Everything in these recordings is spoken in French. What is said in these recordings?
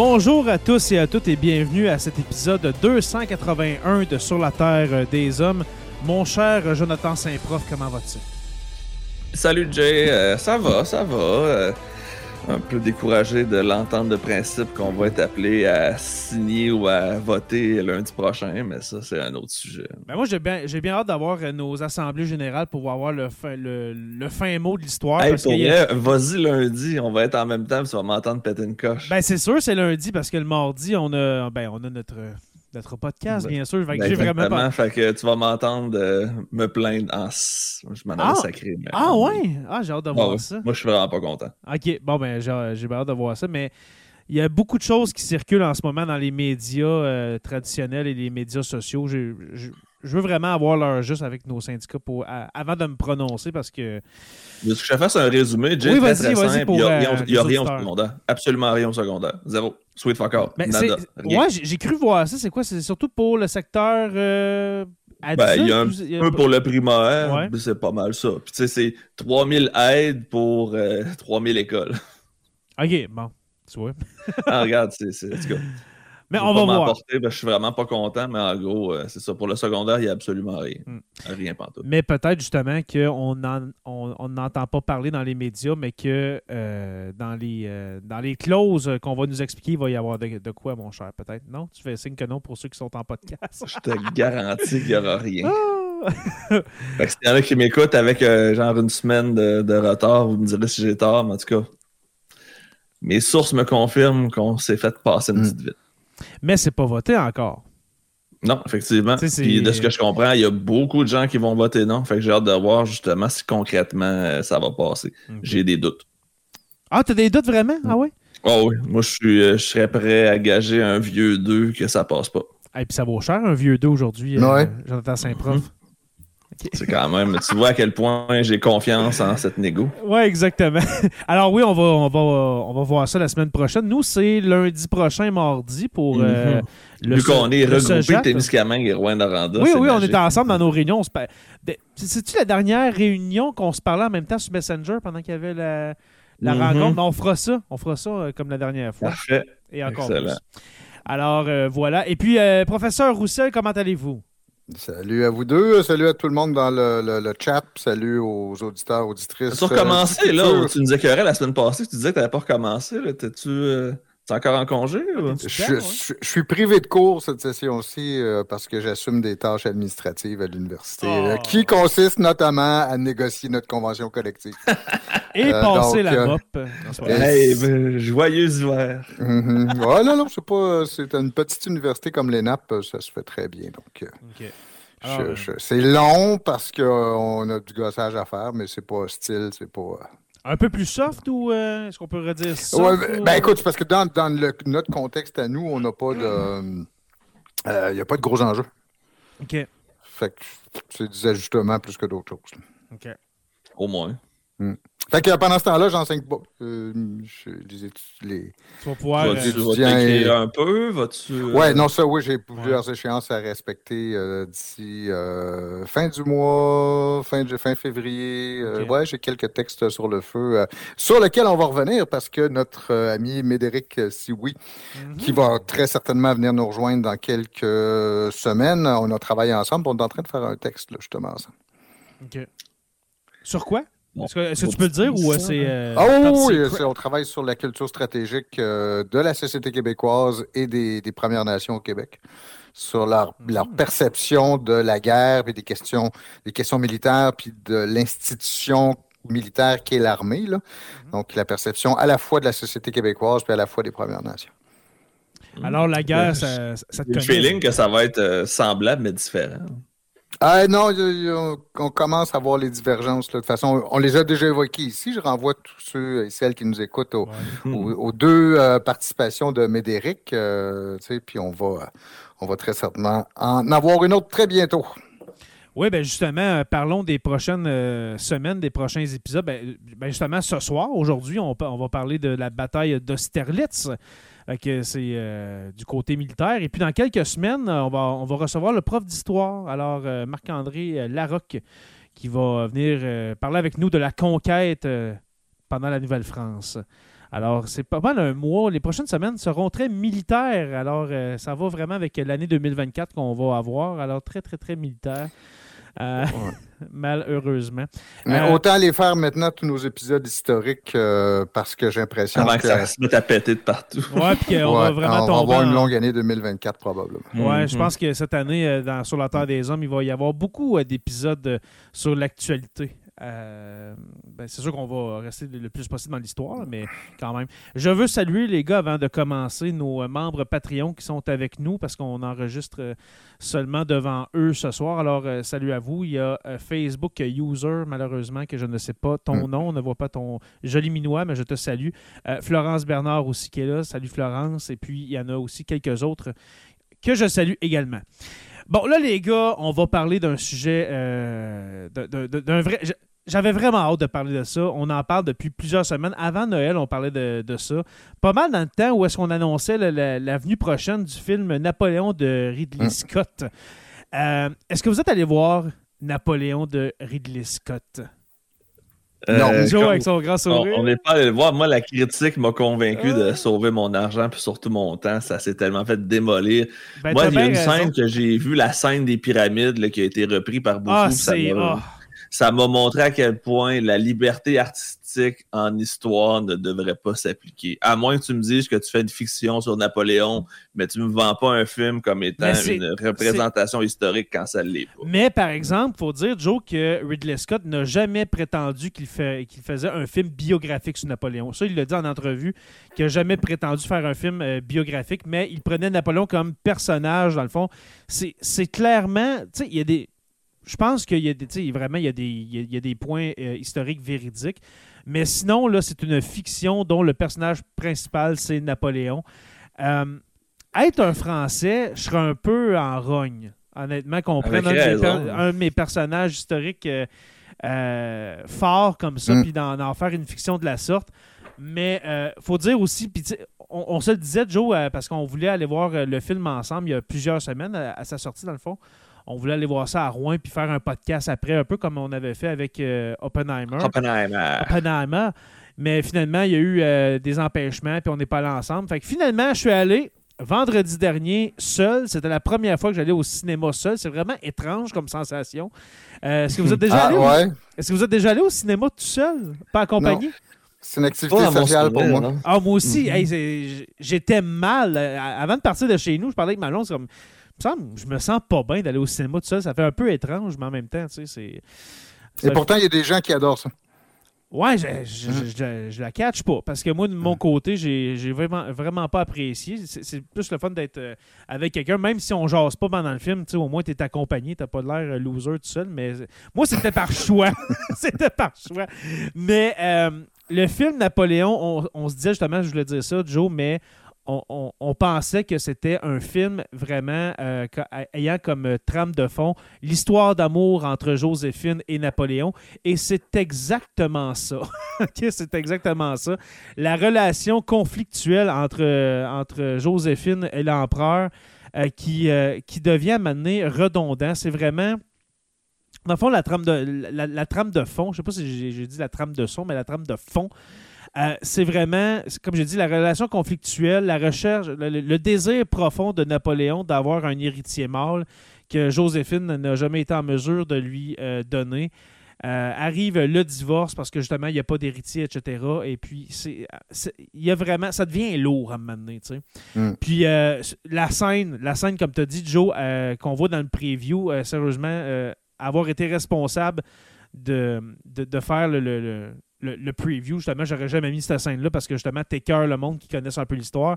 Bonjour à tous et à toutes et bienvenue à cet épisode 281 de Sur la Terre des Hommes. Mon cher Jonathan Saint-Prof, comment vas-tu? Salut Jay, Euh, ça va, ça va. Euh, un peu découragé de l'entente de principe qu'on va être appelé à signer ou à voter lundi prochain, mais ça, c'est un autre sujet. Ben moi, j'ai bien, j'ai bien hâte d'avoir euh, nos assemblées générales pour avoir le fin, le, le fin mot de l'histoire. Hey, a- vas-y lundi, on va être en même temps, tu vas m'entendre péter une coche. Ben, c'est sûr, c'est lundi parce que le mardi, on a, ben, on a notre, notre podcast, Ben, bien sûr. Ben, j'ai vraiment pas... fait que tu vas m'entendre euh, me plaindre en... Je m'en Ah! sacré. mais- Ah ouais? Ah, j'ai hâte de Ah voir ouais. ça. Moi, je suis vraiment pas content. OK, bon, ben, j'ai hâte de voir ça, mais il y a beaucoup de choses qui circulent en ce moment dans les médias euh, traditionnels et les médias sociaux. Je, je veux vraiment avoir l'heure juste avec nos syndicats pour, à- avant de me prononcer parce que. Veux-tu que je fasse un résumé? Jay, Oui, très, vas-y, très vas-y simple. pour, Il n'y a, euh, rien- il y a les rien au secondaire. Absolument rien au secondaire. Zéro. Sweet fuck. Ben, ouais, j'ai cru voir ça. C'est quoi? C'est surtout pour le secteur euh, Ben, il y a un y a- peu pour le primaire, Ouais. mais c'est pas mal ça. Puis tu sais, c'est 3000 aides pour euh, 3000 écoles. OK, bon. Tu vois? ah, regarde, c'est... c'est- en tout cas, Mais on va voir. je suis vraiment pas content, mais en gros, euh, c'est ça. Pour le secondaire, il n'y a absolument rien. Hmm. Rien pantoute. Mais peut-être justement qu'on n'en on, on n'entend pas parler dans les médias, mais que euh, dans, les, euh, dans les clauses qu'on va nous expliquer, il va y avoir de, de quoi, mon cher, peut-être. Non? Tu fais signe que non pour ceux qui sont en podcast. Je te garantis qu'il n'y aura rien. Ah! Fait que s'il y en a qui m'écoutent avec euh, genre une semaine de, de retard, vous me direz si j'ai tort, mais en tout cas, mes sources me confirment qu'on s'est fait passer une Hmm. petite vite. mais c'est pas voté encore. Non, effectivement. Puis de ce que je comprends, il y a beaucoup de gens qui vont voter non. Fait que j'ai hâte de voir justement si concrètement euh, ça va passer. J'ai des doutes. Ah, t'as des doutes vraiment? Ah oui? Oh oui, moi je suis euh, je serais prêt à gager un vieux 2 que ça passe pas. Et puis ça vaut cher, un vieux 2 aujourd'hui, euh, Ouais. Jonathan Saint-Prof. C'est quand même, tu vois à quel point j'ai confiance en cette négo. Oui, exactement. Alors oui, on va, on, va, on va voir ça la semaine prochaine. Nous, c'est lundi prochain, mardi, pour euh, Mhm. le Vu qu'on est regroupés. Témiscamingue et Rouen-Noranda. Oui, oui, on était ensemble dans nos réunions. C'est-tu la dernière réunion qu'on se parlait en même temps sur Messenger pendant qu'il y avait la, la Mhm. rencontre? Mais on fera ça. On fera ça euh, comme la dernière fois. Parfait. Et encore Excellent. plus. Alors, euh, voilà. Et puis, euh, professeur Roussel, comment allez-vous? Salut à vous deux, salut à tout le monde dans le, le- le chat, salut aux auditeurs, auditrices. Tu as recommencé, euh, là, où tu nous écœurais la semaine passée, tu disais que tu n'avais pas recommencé, là. T'es-tu euh, t'es encore en congé, ou? Je, je- je- je suis privé de cours cette session-ci euh, parce que j'assume des tâches administratives à l'université, Oh. euh, qui consistent notamment à négocier notre convention collective. Et Euh, passer donc, la euh, mop. Hey, ben, joyeux hiver. Mhm. Ouais, non, non, c'est pas. C'est une petite université comme l'ENAP, ça se fait très bien. Donc, euh, c'est long parce qu'on a du gossage à faire, mais c'est pas hostile, c'est pas. Euh, Un peu plus soft ou euh, est-ce qu'on peut redire ça? Ouais, ben, ben, écoute, c'est parce que dans, dans le- notre contexte à nous, on n'a pas de. Il n'y a pas de gros enjeux. OK. Fait que c'est des ajustements plus que d'autres choses. OK. Au moins. Fait que pendant ce temps-là, j'enseigne pas. Euh, je- les étu- les- Tu vas pouvoir. Euh, vas et- un peu? Vas-tu. euh, Ouais, non, ça, oui, j'ai plusieurs échéances à respecter euh, d'ici euh, fin du mois, fin, de- fin février. Euh, Ok. Ouais, j'ai quelques textes sur le feu, euh, sur lesquels on va revenir parce que notre euh, ami Médéric Sioui, mhm. qui va très certainement venir nous rejoindre dans quelques semaines, on a travaillé ensemble, on est en train de faire un texte, là, justement, ensemble. OK. Sur quoi? Bon, Est-ce que, est-ce que faut tu peux le dire ou euh, ça, c'est. hein? euh, Ah oui, on travaille sur la culture stratégique euh, de la société québécoise et des, des Premières Nations au Québec, sur leur, leur Mhm. perception de la guerre, puis des questions, des questions militaires, puis de l'institution militaire qui est l'armée. là. Mhm. Donc, la perception à la fois de la société québécoise, puis à la fois des Premières Nations. Alors, la guerre, Ouais, ça, ça te J'ai le connaît? feeling que ça va être euh, semblable mais différent. Ah non, on commence à voir les divergences. là. De toute façon, on les a déjà évoquées ici. Je renvoie tous ceux et celles qui nous écoutent Ouais. aux, aux deux euh, participations de Médéric. euh, puis on va, on va très certainement en avoir une autre très bientôt. Oui, ben justement, euh, parlons des prochaines euh, semaines, des prochains épisodes. Ben, ben, justement, ce soir, aujourd'hui, on, on va parler de la bataille d'Austerlitz. Que c'est euh, du côté militaire. Et puis dans quelques semaines, euh, on va, on va recevoir le prof d'histoire, alors euh, Marc-André Larocque, qui va venir euh, parler avec nous de la conquête pendant la Nouvelle-France. Alors, c'est pas mal un mois. Les prochaines semaines seront très militaires. Alors, ça va vraiment avec l'année 2024 qu'on va avoir. Alors, très, très, très militaire. Euh, malheureusement. Mais Euh, autant les faire maintenant, tous nos épisodes historiques, euh, parce que j'ai l'impression Avant que, ça se mette à péter de partout. Ouais, puis qu'on Ouais, va vraiment on va tomber. avoir une longue année 2024 probablement. Ouais, je Mhm. pense que cette année, euh, dans, sur la Terre des Hommes, il va y avoir beaucoup euh, d'épisodes euh, sur l'actualité. Euh, ben, c'est sûr qu'on va rester le plus possible dans l'histoire, mais quand même. Je veux saluer les gars avant de commencer, nos euh, membres Patreon qui sont avec nous parce qu'on enregistre euh, seulement devant eux ce soir. Alors, salut à vous. Il y a Facebook User, malheureusement, que je ne sais pas ton Mm. nom, on ne voit pas ton joli minois, mais je te salue. Euh, Florence Bernard aussi qui est là. Salut Florence. Et puis, il y en a aussi quelques autres que je salue également. Bon, là, les gars, on va parler d'un sujet, euh, d'un- vrai... J'avais vraiment hâte de parler de ça. On en parle depuis plusieurs semaines. Avant Noël, on parlait de, de ça. Pas mal dans le temps où est-ce qu'on annonçait la, la venue prochaine du film Napoléon de Ridley Mm. Scott. Euh, est-ce que vous êtes allé voir Napoléon de Ridley Scott? Non. Euh, Joe avec son grand on sourire. on n'est pas allé le voir. Moi, la critique m'a convaincu Ah. de sauver mon argent puis surtout mon temps. Ça s'est tellement fait démolir. Ben, Moi, il y a une raison. scène que j'ai vue, la scène des pyramides là, qui a été reprise par beaucoup. Ah, ça m'a- ah. ça m'a montré à quel point la liberté artistique en histoire ne devrait pas s'appliquer. À moins que tu me dises que tu fais une fiction sur Napoléon, mais tu me vends pas un film comme étant une représentation historique quand ça ne l'est pas. Mais par exemple, il faut dire, Joe, que Ridley Scott n'a jamais prétendu qu'il fait, faisait un film biographique sur Napoléon. Ça, il l'a dit en entrevue, qu'il n'a jamais prétendu faire un film euh, biographique, mais il prenait Napoléon comme personnage, dans le fond. C'est clairement, tu sais, il y a des... Je pense qu'il y a des, vraiment, il y a des, il y a- il y a des points euh, historiques véridiques. Mais sinon, là, c'est une fiction dont le personnage principal, c'est Napoléon. Euh, être un Français, je serais un peu en rogne. Honnêtement, qu'on prenne un un de mes personnages historiques euh, euh, forts comme ça, Mm. puis d'en faire une fiction de la sorte. Mais euh, faut dire aussi, puis on, on se le disait, Joe, euh, parce qu'on voulait aller voir le film ensemble il y a plusieurs semaines à, à sa sortie, dans le fond. On voulait aller voir ça à Rouen puis faire un podcast après, un peu comme on avait fait avec euh, Oppenheimer. Oppenheimer. Oppenheimer. Mais finalement, il y a eu euh, des empêchements, puis on n'est pas allé ensemble. Fait que finalement, je suis allé vendredi dernier seul. C'était la première fois que j'allais au cinéma seul. C'est vraiment étrange comme sensation. Euh, Est-ce que vous êtes déjà Ah, allé? au- ouais, Est-ce que vous êtes déjà allé au cinéma tout seul, pas accompagné? c'est une activité Pas à mon sociale pour moi. Ah, moi aussi, Mhm. hey, j'étais mal. Avant de partir de chez nous, je parlais avec Malon, c'est comme. Je me sens pas bien d'aller au cinéma tout seul. Ça fait un peu étrange, mais en même temps, tu sais, c'est. Et pourtant, il y a des gens qui adorent ça. Ouais, je, je, je- je la catch pas. Parce que moi, de mon côté, j'ai vraiment, vraiment pas apprécié. C'est plus le fun d'être euh, avec quelqu'un, même si on jase pas pendant le film. tu sais, Au moins, tu es accompagné, t'as pas l'air euh, loser tout seul. Mais moi, c'était par choix. c'était par choix. Mais euh, le film Napoléon, on, on se disait justement, je voulais dire ça, Joe, mais on, pensait que c'était un film vraiment euh, ayant comme euh, trame de fond l'histoire d'amour entre Joséphine et Napoléon. Et c'est exactement ça. C'est exactement ça. La relation conflictuelle entre, euh, entre Joséphine et l'empereur qui, qui devient maintenant redondant. C'est vraiment. Dans le fond, la trame de, la, trame de fond, je sais pas si j'ai dit la trame de son, mais la trame de fond, euh, c'est vraiment, comme j'ai dit, la relation conflictuelle, la recherche, le, désir profond de Napoléon d'avoir un héritier mâle que Joséphine n'a jamais été en mesure de lui euh, donner. Euh, arrive le divorce parce que justement, il n'y a pas d'héritier, etc. Et puis, il y a vraiment, ça devient lourd à un moment donné. Mm. Puis, euh, la scène, la scène, comme tu as dit, Joe, euh, qu'on voit dans le preview, sérieusement, avoir été responsable de, de, de faire le, le, le- le- le preview, justement, j'aurais jamais mis cette scène-là parce que justement, t'écœures le monde qui connaissent un peu l'histoire.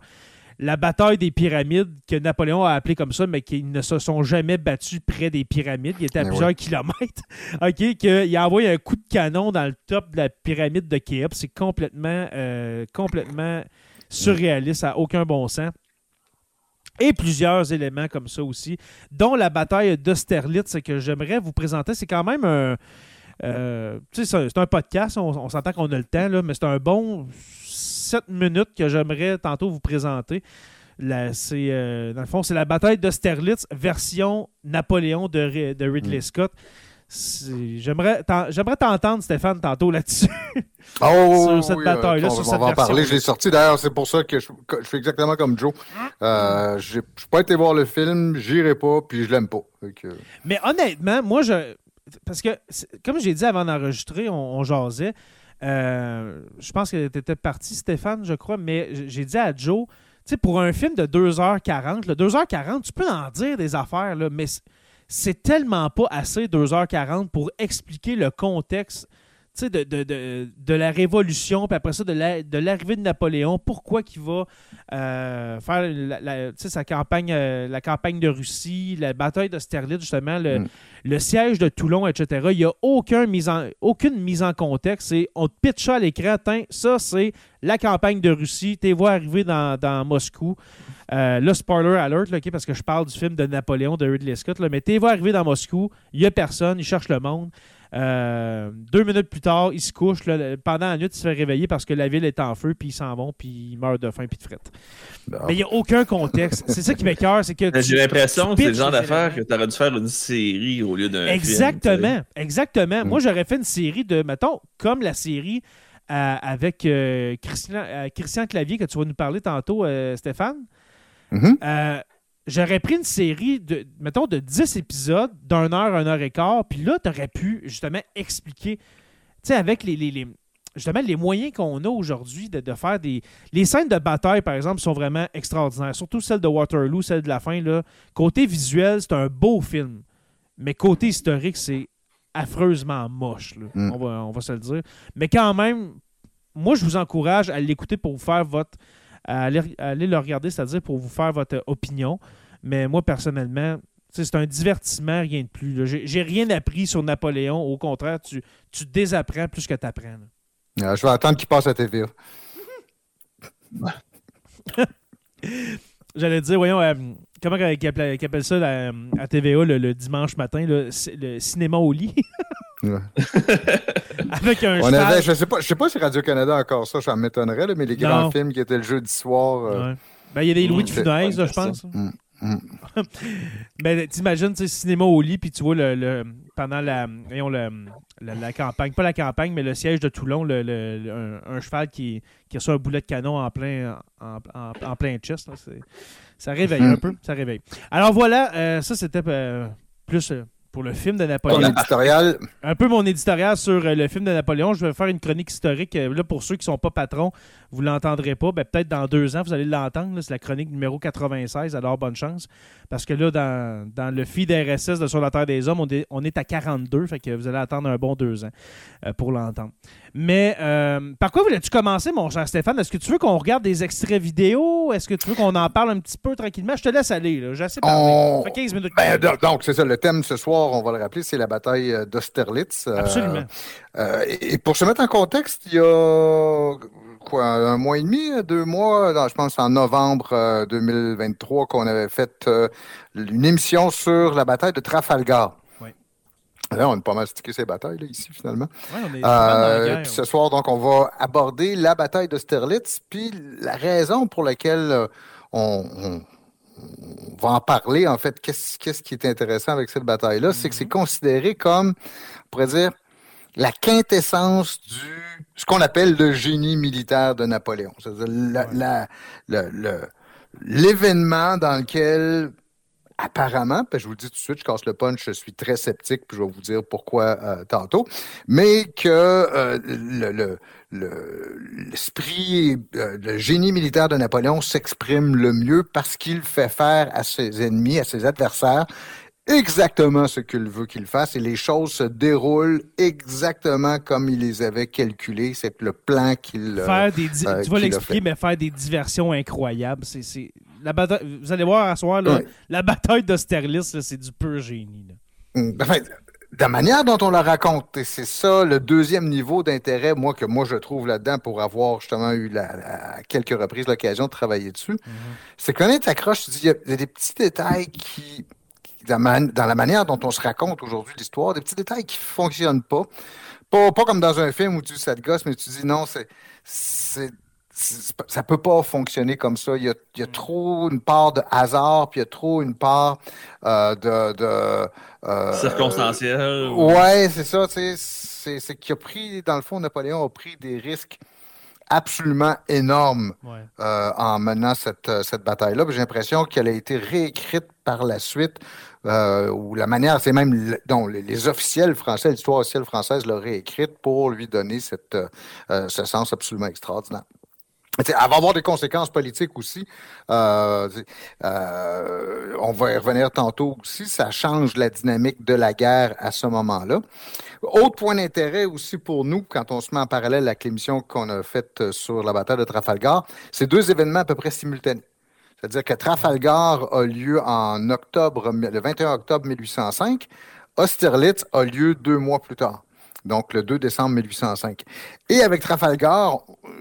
La bataille des pyramides, que Napoléon a appelé comme ça, mais qui ne se sont jamais battus près des pyramides. Il était à Mais plusieurs kilomètres. OK, qu'il a envoyé un coup de canon dans le top de la pyramide de Khéops. C'est complètement, euh, complètement surréaliste, ça n'a aucun bon sens. Et plusieurs éléments comme ça aussi, dont la bataille d'Austerlitz que j'aimerais vous présenter. C'est quand même un. Euh, c'est un- podcast, on, on s'entend qu'on a le temps, là, mais c'est un bon 7 minutes que j'aimerais tantôt vous présenter. La- euh, dans le fond, c'est la bataille d'Austerlitz, version Napoléon de, de Ridley Mm. Scott. J'aimerais t'en- j'aimerais t'entendre, Stéphane, tantôt là-dessus. Oh, Sur cette oui, bataille-là, on, sur on cette va en parler. Je l'ai sorti. D'ailleurs, c'est pour ça que je, fais exactement comme Joe. Euh, Je n'ai pas été voir le film, j'irai pas, puis je l'aime pas. Que- Mais honnêtement, moi, je. Parce que, comme j'ai dit avant d'enregistrer, on, on jasait. Euh, je pense que tu étais parti, Stéphane, je crois, mais j'ai dit à Joe, tu sais, pour un film de 2h40, là, 2h40, tu peux en dire des affaires, mais c'est tellement pas assez 2h40 pour expliquer le contexte sais, de, de, de, de la Révolution, puis après ça, de la- de l'arrivée de Napoléon, pourquoi qu'il va euh, faire la, sa campagne, euh, la campagne de Russie, la bataille d'Austerlitz, justement, le, Mm. le siège de Toulon, etc. Il n'y a aucun mise en, aucune mise en contexte. C'est, on te pitch ça à l'écran, ça, c'est la campagne de Russie, t'es vois arriver dans, dans Moscou. Euh, là, spoiler alert, là, parce que je parle du film de Napoléon de Ridley Scott, là, mais t'es vois arriver dans Moscou, il n'y a personne, il cherche le monde. Euh, deux minutes plus tard, il se couche. là, pendant la nuit, il se fait réveiller parce que la ville est en feu, puis ils s'en vont, puis ils meurent de faim, puis de frette. Mais il n'y a aucun contexte. C'est ça qui m'écœure, c'est que. J'ai l'impression que c'est le genre d'affaire que tu aurais dû faire une série au lieu d'un film. Exactement, exactement. Mm. Moi, j'aurais fait une série de, mettons, comme la série euh, avec euh, Christian, euh, Christian Clavier que tu vas nous parler tantôt, euh, Stéphane. Mhm. Euh, j'aurais pris une série de, mettons, de 10 épisodes d'un heure, une heure et quart, puis là, tu aurais pu justement expliquer, tu sais, avec les, les- les- justement les moyens qu'on a aujourd'hui de, de faire des. Les scènes de bataille, par exemple, sont vraiment extraordinaires, surtout celle de Waterloo, celle de la fin. Là. Côté visuel, c'est un beau film, mais côté historique, c'est affreusement moche, là. Mm. on, va, on va se le dire. Mais quand même, moi, je vous encourage à l'écouter pour vous faire votre à aller, à aller le regarder, c'est-à-dire pour vous faire votre opinion. Mais moi, personnellement, c'est un divertissement, rien de plus. J'ai rien appris sur Napoléon. Au contraire, tu, tu désapprends plus que tu apprends. Euh, je vais attendre qu'il passe à TVA. J'allais dire, voyons, euh, comment qu'ils appellent, qu'ils appellent ça à TVA le, le dimanche matin, le, ci- le cinéma au lit, Ouais. avec un On avait, je sais pas, je sais pas si Radio-Canada encore ça, ça m'étonnerait, mais les grands Non. films qui étaient le jeudi soir. euh, Ouais. Ben, il y a des Louis Mm, de c'est- Funès, je pense. Mm. Ben, t'imagines, tu cinéma au lit, puis tu vois le, le- pendant la, voyons, le- la, la campagne, pas la campagne, mais le siège de Toulon, le, le- un, un cheval qui, qui reçoit un boulet de canon en plein, en, en- en plein chest. là, c'est- ça réveille un peu, ça réveille. Alors voilà, euh, ça c'était euh, plus, euh, pour le film de Napoléon. éditorial, Un peu mon éditorial sur le film de Napoléon. Je vais faire une chronique historique. Là, pour ceux qui sont pas patrons, vous l'entendrez pas. Ben, Peut-être dans deux ans, vous allez l'entendre. C'est la chronique numéro 96. Alors, bonne chance. Parce que là, dans, dans le feed RSS de Sur la Terre des Hommes, on est, on est à 42. Fait que vous allez attendre un bon deux ans euh, pour l'entendre. Mais euh, par quoi voulais-tu commencer, mon cher Stéphane? Est-ce que tu veux qu'on regarde des extraits vidéo? Est-ce que tu veux qu'on en parle un petit peu tranquillement? Je te laisse aller. J'ai assez parlé. On- Ça fait 15 minutes. ben, do- donc c'est ça, le thème ce soir, on va le rappeler, c'est la bataille euh, d'Austerlitz. Absolument. Euh, et pour se mettre en contexte, il y a quoi, un mois et demi, deux mois, non, je pense en novembre euh, 2023, qu'on avait fait euh, une émission sur la bataille de Trafalgar. Là, on a pas mal stické ces batailles, là, ici, finalement. Ouais, on est Euh, guerre, ce soir, donc, on va aborder la bataille d'Austerlitz, puis la raison pour laquelle euh, on, on- on va en parler, en fait, qu'est-ce qu'est-ce qui est intéressant avec cette bataille-là, c'est que c'est considéré comme, on pourrait dire, la quintessence du ce qu'on appelle le génie militaire de Napoléon. C'est-à-dire la- Ouais. la- le- le- l'événement dans lequel apparemment, je vous le dis tout de suite, je casse le punch, je suis très sceptique, puis je vais vous dire pourquoi euh, tantôt, mais que euh, le- le- le- l'esprit, euh, le génie militaire de Napoléon s'exprime le mieux parce qu'il fait faire à ses ennemis, à ses adversaires, exactement ce qu'il veut qu'il fasse et les choses se déroulent exactement comme il les avait calculées. C'est le plan qu'il... euh, faire des euh, tu vas l'expliquer, fait. mais faire des diversions incroyables. C'est, c'est- la bataille, vous allez voir à soir, là, Ouais. la bataille d'Austerlitz, c'est du pur génie. là. Mm, Enfin, de la manière dont on la raconte, et c'est ça le deuxième niveau d'intérêt, moi, que moi je trouve là-dedans pour avoir justement eu la- la- à quelques reprises l'occasion de travailler dessus, c'est que quand tu accroches, tu dis, il y, a- il y a des petits détails qui, dans, la man- dans la manière dont on se raconte aujourd'hui l'histoire, des petits détails qui ne fonctionnent pas. pas. Pas comme dans un film où tu dis ça te gosse, mais tu dis non, c'est. c'est c'est pas- ça peut pas fonctionner comme ça. Il y a, il y a trop une part de hasard, puis il y a trop une part euh, de, de euh, Circonstanciel. ou- Ouais, c'est ça. C'est c'est qu'il a pris, dans le fond, Napoléon a pris des risques absolument énormes Ouais. euh, en menant cette, cette bataille-là. J'ai l'impression qu'elle a été réécrite par la suite, euh, ou la manière, c'est même dont les, officiels français, l'histoire officielle française l'a réécrite pour lui donner cette, euh, euh, ce sens absolument extraordinaire. Tu sais, Elle va avoir des conséquences politiques aussi. Euh, euh, on va y revenir tantôt aussi. Ça change la dynamique de la guerre à ce moment-là. Autre point d'intérêt aussi pour nous, quand on se met en parallèle avec l'émission qu'on a faite sur la bataille de Trafalgar, c'est deux événements à peu près simultanés. C'est-à-dire que Trafalgar a lieu en octobre, le 21 octobre 1805. Austerlitz a lieu deux mois plus tard, donc le 2 décembre 1805. Et avec Trafalgar,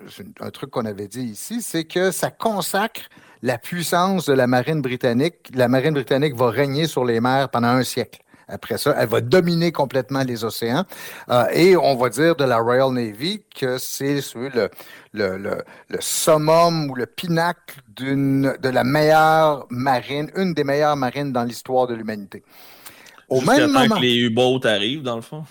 c'est un truc qu'on avait dit ici, c'est que ça consacre la puissance de la marine britannique. La marine britannique va régner sur les mers pendant un siècle. Après ça, elle va dominer complètement les océans. Euh, et on va dire de la Royal Navy que c'est le, le, le, le summum ou le pinacle d'une de la meilleure marine, une des meilleures marines dans l'histoire de l'humanité. Au Jusqu'à même temps moment. que les U-boats arrivent, dans le fond.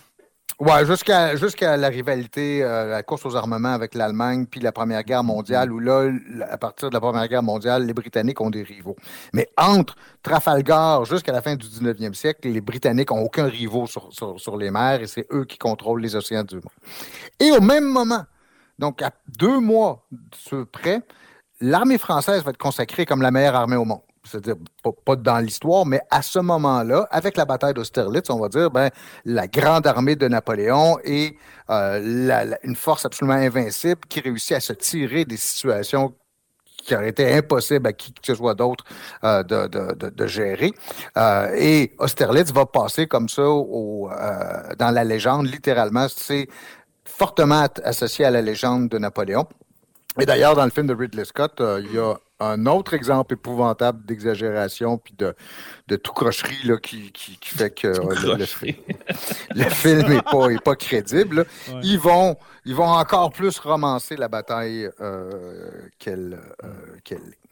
Ouais, jusqu'à jusqu'à la rivalité, euh, la course aux armements avec l'Allemagne, puis la Première Guerre mondiale, où là, à partir de la Première Guerre mondiale, les Britanniques ont des rivaux. Mais entre Trafalgar jusqu'à la fin du 19e siècle, les Britanniques n'ont aucun rivaux sur, sur, sur les mers et c'est eux qui contrôlent les océans du monde. Et au même moment, donc à deux mois de près, l'armée française va être consacrée comme la meilleure armée au monde. C'est-à-dire, pas, dans l'histoire, mais à ce moment-là, avec la bataille d'Austerlitz, on va dire, ben, la grande armée de Napoléon est euh, une force absolument invincible qui réussit à se tirer des situations qui auraient été impossibles à qui que ce soit d'autre euh, de, de- de- gérer. Euh, et Austerlitz va passer comme ça au, dans la légende, littéralement. C'est fortement associé à la légende de Napoléon. Et d'ailleurs, dans le film de Ridley Scott, il y a un autre exemple épouvantable d'exagération puis de, de tout crocherie là, qui, qui, qui fait que euh, le- le, Crocherie. le film n'est pas, est pas crédible. Ouais. Ils, vont, ils vont encore plus romancer la bataille euh, qu'elle euh, qu'elle est.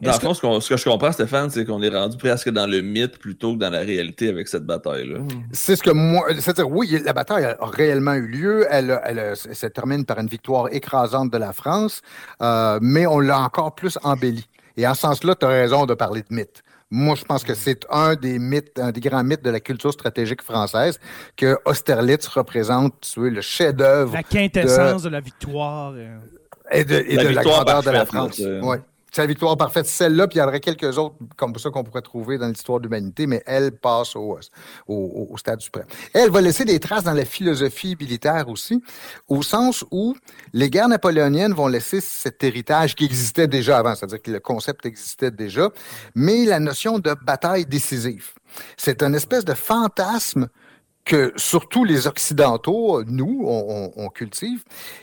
Dans le fond, ce, que je comprends, Stéphane, c'est qu'on est rendu presque dans le mythe plutôt que dans la réalité avec cette bataille-là. C'est ce que moi. C'est-à-dire, oui, la bataille a réellement eu lieu. Elle, elle, se termine par une victoire écrasante de la France, euh, mais on l'a encore plus embellie. Et en ce sens-là, tu as raison de parler de mythe. Moi, je pense que c'est un des mythes, un des grands mythes de la culture stratégique française, que Austerlitz représente tu sais, le chef-d'œuvre. La quintessence de, la victoire. euh. Et de, et La de la grandeur de la France. Ouais. La victoire parfaite, celle-là, puis il y en aurait quelques autres comme ça qu'on pourrait trouver dans l'histoire de l'humanité, mais elle passe au, au, au stade suprême. Elle va laisser des traces dans la philosophie militaire aussi, au sens où les guerres napoléoniennes vont laisser cet héritage qui existait déjà avant, c'est-à-dire que le concept existait déjà, mais la notion de bataille décisive. C'est un espèce de fantasme que surtout les Occidentaux, nous, on, on- on cultive,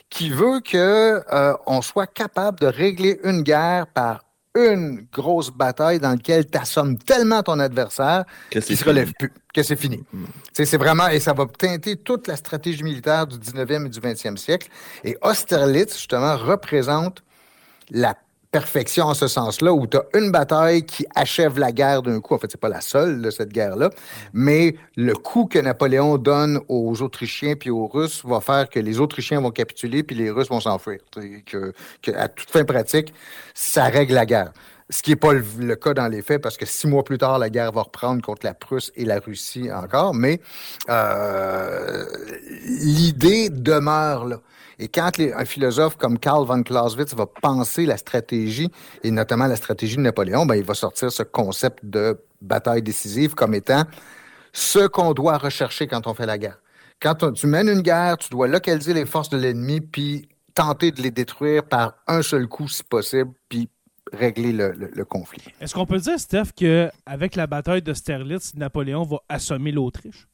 qui veut que euh, on soit capable de régler une guerre par une grosse bataille dans laquelle tu assommes tellement ton adversaire qu'il c'est se relève plus, que c'est fini. Mm. C'est vraiment, et ça va teinter toute la stratégie militaire du 19e et du 20e siècle. Et Austerlitz, justement, représente la perfection en ce sens-là, où tu as une bataille qui achève la guerre d'un coup. En fait, c'est pas la seule de cette guerre-là, mais le coup que Napoléon donne aux Autrichiens puis aux Russes va faire que les Autrichiens vont capituler puis les Russes vont s'enfuir. Que, à toute fin pratique, ça règle la guerre. Ce qui n'est pas le, le cas dans les faits, parce que six mois plus tard, la guerre va reprendre contre la Prusse et la Russie encore, mais euh, l'idée demeure là. Et quand les- un philosophe comme Karl von Clausewitz va penser la stratégie, et notamment la stratégie de Napoléon, ben, il va sortir ce concept de bataille décisive comme étant ce qu'on doit rechercher quand on fait la guerre. Quand on- tu mènes une guerre, tu dois localiser les forces de l'ennemi, puis tenter de les détruire par un seul coup si possible, puis régler le, le- le conflit. Est-ce qu'on peut dire, Steph, qu'avec la bataille de Sterlitz, Napoléon va assommer l'Autriche?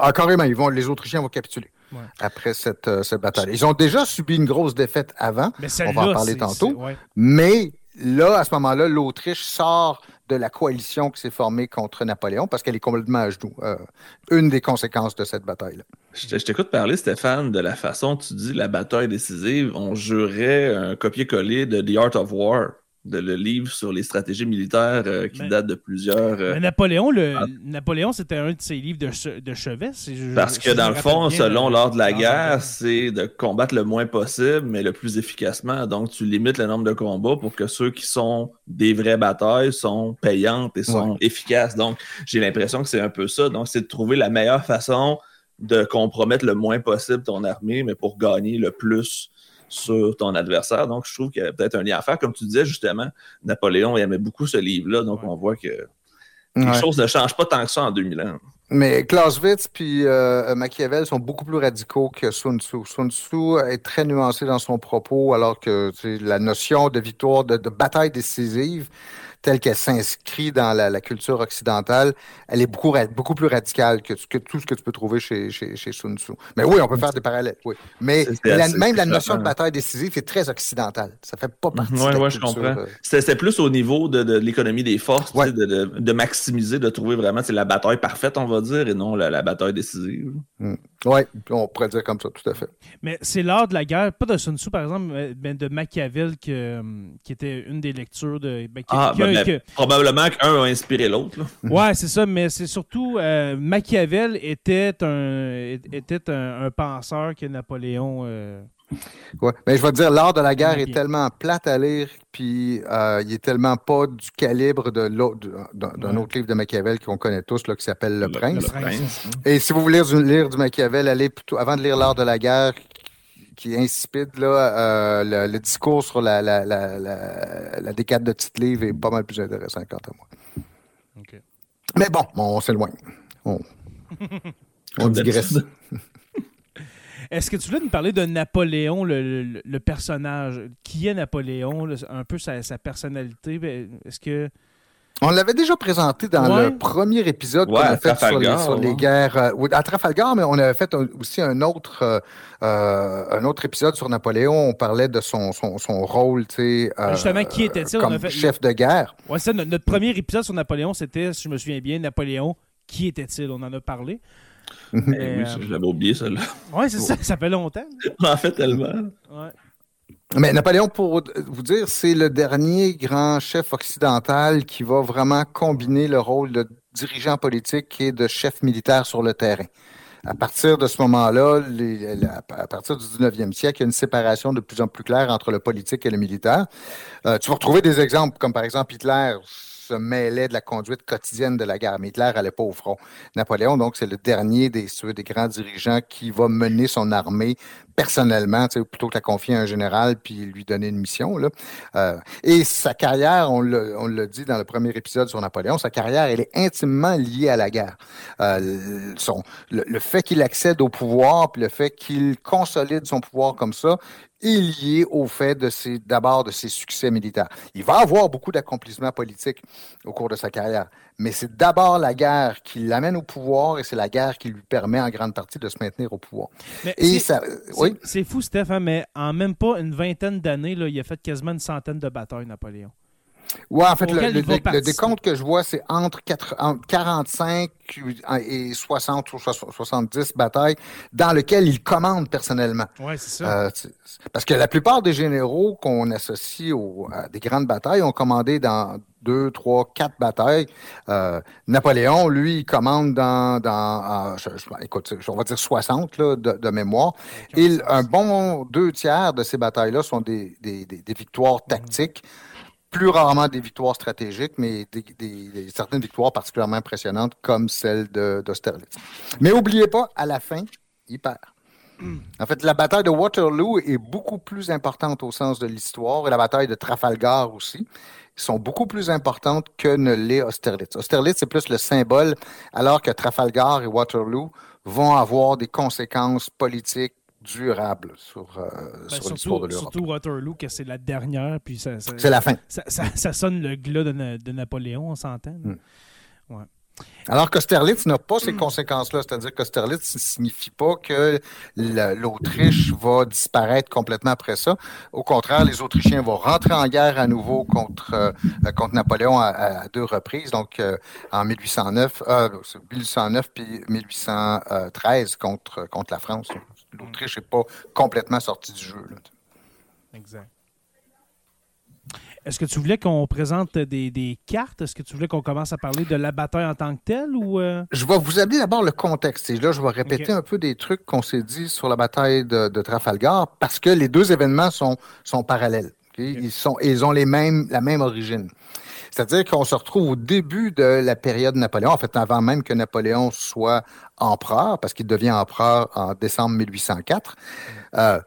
Ah, carrément, ils vont, les Autrichiens vont capituler Ouais. après cette, euh, cette bataille. Ils ont déjà subi une grosse défaite avant, Mais on va en parler tantôt. ouais. Mais là, à ce moment-là, l'Autriche sort de la coalition qui s'est formée contre Napoléon parce qu'elle est complètement à genoux. Euh, une des conséquences de cette bataille-là. Je t'écoute parler, Stéphane, de la façon dont tu dis la bataille décisive. On jurait un copier-coller de The Art of War, de le livre sur les stratégies militaires euh, qui Mais- date de plusieurs. euh, Mais Napoléon, le, Ah. Napoléon, c'était un de ses livres de, che- de chevet. si je- Parce que dans le fond, bien, selon euh, l'ordre de la guerre, c'est de combattre le moins possible, mais le plus efficacement. Donc, tu limites le nombre de combats pour que ceux qui sont des vraies batailles sont payantes et sont efficaces. Donc, j'ai l'impression que c'est un peu ça. Donc, c'est de trouver la meilleure façon de compromettre le moins possible ton armée, mais pour gagner le plus sur ton adversaire. Donc, je trouve qu'il y a peut-être un lien à faire. Comme tu disais, justement, Napoléon, il aimait beaucoup ce livre-là. Donc, Ouais. on voit que Ouais. les choses ne changent pas tant que ça en 2000 ans. Mais Clausewitz puis euh, Machiavel sont beaucoup plus radicaux que Sun Tzu. Sun Tzu est très nuancé dans son propos, alors que tu sais, la notion de victoire, de, de bataille décisive, telle qu'elle s'inscrit dans la, la culture occidentale, elle est beaucoup, beaucoup plus radicale que, que tout ce que tu peux trouver chez, chez, chez Sun Tzu. Mais oui, on peut faire des parallèles, oui. Mais la- même la notion de bataille décisive est très occidentale. Ça fait pas partie Ouais, de la ouais, je comprends. euh, C'était plus au niveau de, de l'économie des forces, Ouais. de, de- de maximiser, de trouver vraiment c'est la bataille parfaite, on va dire, et non la, la bataille décisive. Oui, on pourrait dire comme ça, tout à fait. Mais c'est l'art de la guerre, pas de Sun Tzu, par exemple, mais- de Machiavel, que, qui était une des lectures de. ben, qui- Ah, qui- ben, que- probablement qu'un a inspiré l'autre. Ouais, c'est ça, mais c'est surtout euh, Machiavel était un était un, un penseur que Napoléon. euh, Ouais. Mais je vais te dire, l'art de la guerre est tellement plate à lire, puis euh, il est tellement pas du calibre de l'autre- d'un Ouais. autre livre de Machiavel qu'on connaît tous, là, qui s'appelle Le, Prince. Le Prince. Prince. Et si vous voulez lire du, lire du Machiavel, allez plutôt, avant de lire l'art de la guerre, qui est insipide, là, euh, le, le discours sur la, la, la, la, la décade de titre livre est pas mal plus intéressant quant à moi. Mais bon, on s'éloigne. On, on digresse. Est-ce que tu voulais nous parler de Napoléon, le, le- le personnage? Qui est Napoléon? Le- Un peu sa, sa personnalité ben, Est-ce que. On l'avait déjà présenté dans Ouais. le premier épisode Ouais, qu'on a fait sur les, sur guerres. euh, oui, à Trafalgar, mais on avait fait un- aussi un autre, euh, euh, un autre épisode sur Napoléon. On parlait de son, son, son rôle, tu sais. euh, Justement, qui était-il? On Comme a fait- chef de guerre. Ouais, ça, notre, notre premier épisode sur Napoléon, c'était, si je me souviens bien, Napoléon. Qui était-il? On en a parlé. Eh Mais, oui, euh, je l'avais oublié, ça. Ouais, c'est ça, ça fait longtemps. en fait, tellement. Ouais. Mais Napoléon, pour vous dire, c'est le dernier grand chef occidental qui va vraiment combiner le rôle de dirigeant politique et de chef militaire sur le terrain. À partir de ce moment-là, à partir du 19e siècle, il y a une séparation de plus en plus claire entre le politique et le militaire. Euh, tu vas retrouver des exemples, comme par exemple Hitler. Se mêlait de la conduite quotidienne de la guerre. Mais Hitler n'allait pas au front. Napoléon, donc, c'est le dernier des, des grands dirigeants qui va mener son armée personnellement, plutôt que la confier à un général puis lui donner une mission. Euh, et sa carrière, on l'a dit dans le premier épisode sur Napoléon, sa carrière, elle est intimement liée à la guerre. Euh, le, le, fait qu'il accède au pouvoir, puis le fait qu'il consolide son pouvoir comme ça, est lié au fait de ses, d'abord de ses succès militaires. Il va avoir beaucoup d'accomplissements politiques au cours de sa carrière, mais c'est d'abord la guerre qui l'amène au pouvoir et c'est la guerre qui lui permet en grande partie de se maintenir au pouvoir. et ça, oui? c'est fou, Steph, mais en même pas une vingtaine d'années, là, il a fait quasiment une centaine de batailles, Napoléon. Oui, en fait, le, décompte que je vois, c'est entre, 45 et 60 ou 70 batailles dans lesquelles il commande personnellement. Oui, c'est ça. Euh, parce que la plupart des généraux qu'on associe à des grandes batailles ont commandé dans deux, trois, quatre batailles. Euh, Napoléon, lui, il commande dans, dans écoute, on va dire 60 de, mémoire. Et un bon deux tiers de ces batailles-là sont des, victoires mhm. tactiques plus rarement des victoires stratégiques, mais des, certaines victoires particulièrement impressionnantes comme celle d'Austerlitz. Mais n'oubliez pas, à la fin, il perd. En fait, la bataille de Waterloo est beaucoup plus importante au sens de l'histoire et la bataille de Trafalgar aussi sont beaucoup plus importantes que ne l'est Austerlitz. Austerlitz, c'est plus le symbole, alors que Trafalgar et Waterloo vont avoir des conséquences politiques, durable sur, euh, ben, sur l'histoire de l'Europe. Surtout Waterloo, que c'est la dernière, puis ça, c'est la fin. Ça, ça, sonne le glas de, de Napoléon, on s'entend. Ouais. Alors qu'Austerlitz n'a pas ces conséquences-là, c'est-à-dire qu'Austerlitz ne signifie pas que l'Autriche va disparaître complètement après ça. Au contraire, les Autrichiens vont rentrer en guerre à nouveau contre, euh, contre Napoléon à, deux reprises, donc euh, en 1809, 1809 puis 1813 contre, contre la France l'Autriche n'est pas complètement sortie du jeu. Exact. Est-ce que tu voulais qu'on présente des, cartes? Est-ce que tu voulais qu'on commence à parler de la bataille en tant que telle? Ou euh? Je vais vous amener d'abord le contexte. Et là, je vais répéter un peu des trucs qu'on s'est dit sur la bataille de, Trafalgar parce que les deux événements sont, sont parallèles. Ils, sont, ils ont les mêmes, la même origine. C'est-à-dire qu'on se retrouve au début de la période Napoléon, en fait, avant même que Napoléon soit empereur, parce qu'il devient empereur en décembre 1804. Euh,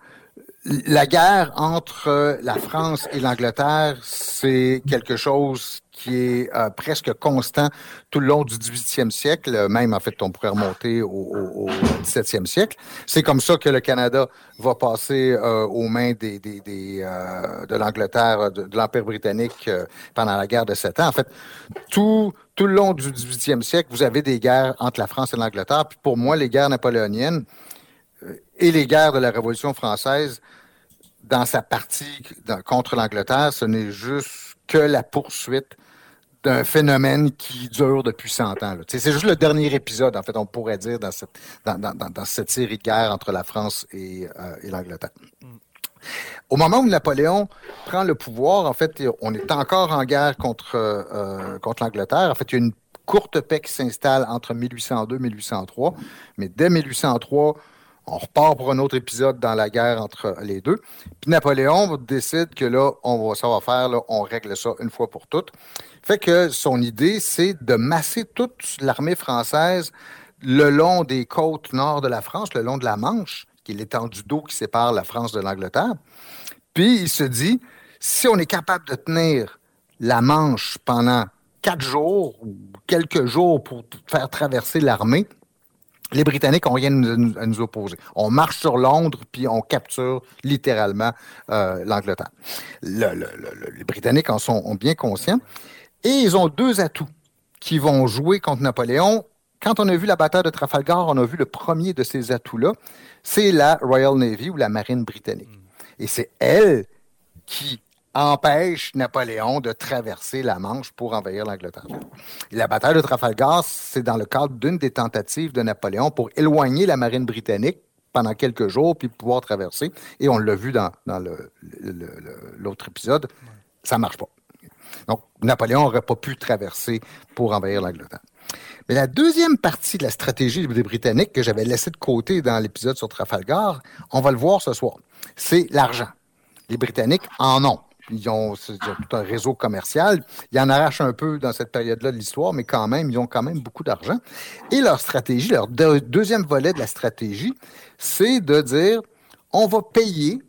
la guerre entre la France et l'Angleterre, c'est quelque chose qui est euh, presque constant tout le long du 18e siècle, même en fait on pourrait remonter au, au, 17e siècle. C'est comme ça que le Canada va passer euh, aux mains des, des, euh, de l'Angleterre, de, l'Empire britannique pendant la guerre de Sept ans. En fait, tout, tout le long du 18e siècle, vous avez des guerres entre la France et l'Angleterre. Puis pour moi, les guerres napoléoniennes et les guerres de la Révolution française, dans sa partie contre l'Angleterre, ce n'est juste que la poursuite d'un phénomène qui dure depuis 100 ans. C'est juste le dernier épisode, en fait, on pourrait dire, dans cette, dans, dans, dans cette série de guerres entre la France et, euh, et l'Angleterre. Au moment où Napoléon prend le pouvoir, en fait, on est encore en guerre contre, euh, contre l'Angleterre. En fait, il y a une courte paix qui s'installe entre 1802 et 1803. Mais dès 1803, on repart pour un autre épisode dans la guerre entre les deux. Puis Napoléon décide que là, on va, ça va faire, on règle ça une fois pour toutes. Fait que son idée, c'est de masser toute l'armée française le long des côtes nord de la France, le long de la Manche, qui est l'étendue d'eau qui sépare la France de l'Angleterre. Puis il se dit, si on est capable de tenir la Manche pendant quatre jours ou quelques jours pour faire traverser l'armée, les Britanniques n'ont rien à nous, opposer. On marche sur Londres, puis on capture littéralement euh, l'Angleterre. les Britanniques en sont bien conscients. Et ils ont deux atouts qui vont jouer contre Napoléon. Quand on a vu la bataille de Trafalgar, on a vu le premier de ces atouts-là. C'est la Royal Navy ou la marine britannique. Et c'est elle qui empêche Napoléon de traverser la Manche pour envahir l'Angleterre. La bataille de Trafalgar, c'est dans le cadre d'une des tentatives de Napoléon pour éloigner la marine britannique pendant quelques jours, puis pouvoir traverser. Et on l'a vu dans, l'autre épisode, ça ne marche pas. Donc, Napoléon n'aurait pas pu traverser pour envahir l'Angleterre. Mais la deuxième partie de la stratégie des Britanniques que j'avais laissé de côté dans l'épisode sur Trafalgar, on va le voir ce soir, c'est l'argent. Les Britanniques en ont. Ils ont, tout un réseau commercial. Ils en arrachent un peu dans cette période-là de l'histoire, mais quand même, ils ont quand même beaucoup d'argent. Et leur stratégie, leur deuxième volet de la stratégie, c'est de dire on va payer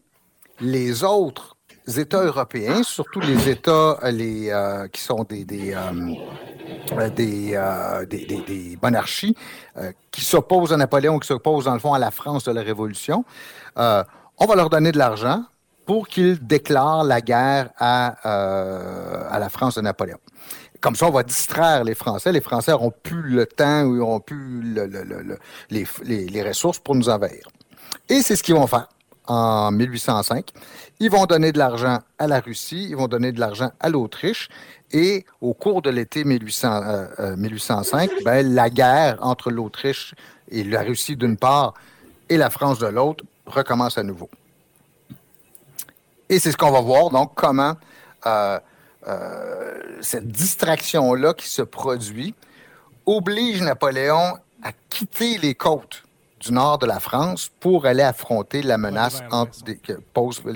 les autres États européens, surtout les États euh, euh, qui sont des, des, euh, des, des, monarchies qui s'opposent à Napoléon, qui s'opposent dans le fond à la France de la Révolution, on va leur donner de l'argent pour qu'ils déclarent la guerre à, à la France de Napoléon. Comme ça, on va distraire les Français. Les Français n'auront plus le temps ou n'auront plus le, les, les, les ressources pour nous envahir. Et c'est ce qu'ils vont faire en 1805. Ils vont donner de l'argent à la Russie, ils vont donner de l'argent à l'Autriche. Et au cours de l'été 1805, euh, euh, ben, la guerre entre l'Autriche et la Russie d'une part et la France de l'autre recommence à nouveau. Et c'est ce qu'on va voir, donc, comment euh, cette distraction-là qui se produit oblige Napoléon à quitter les côtes du nord de la France pour aller affronter la menace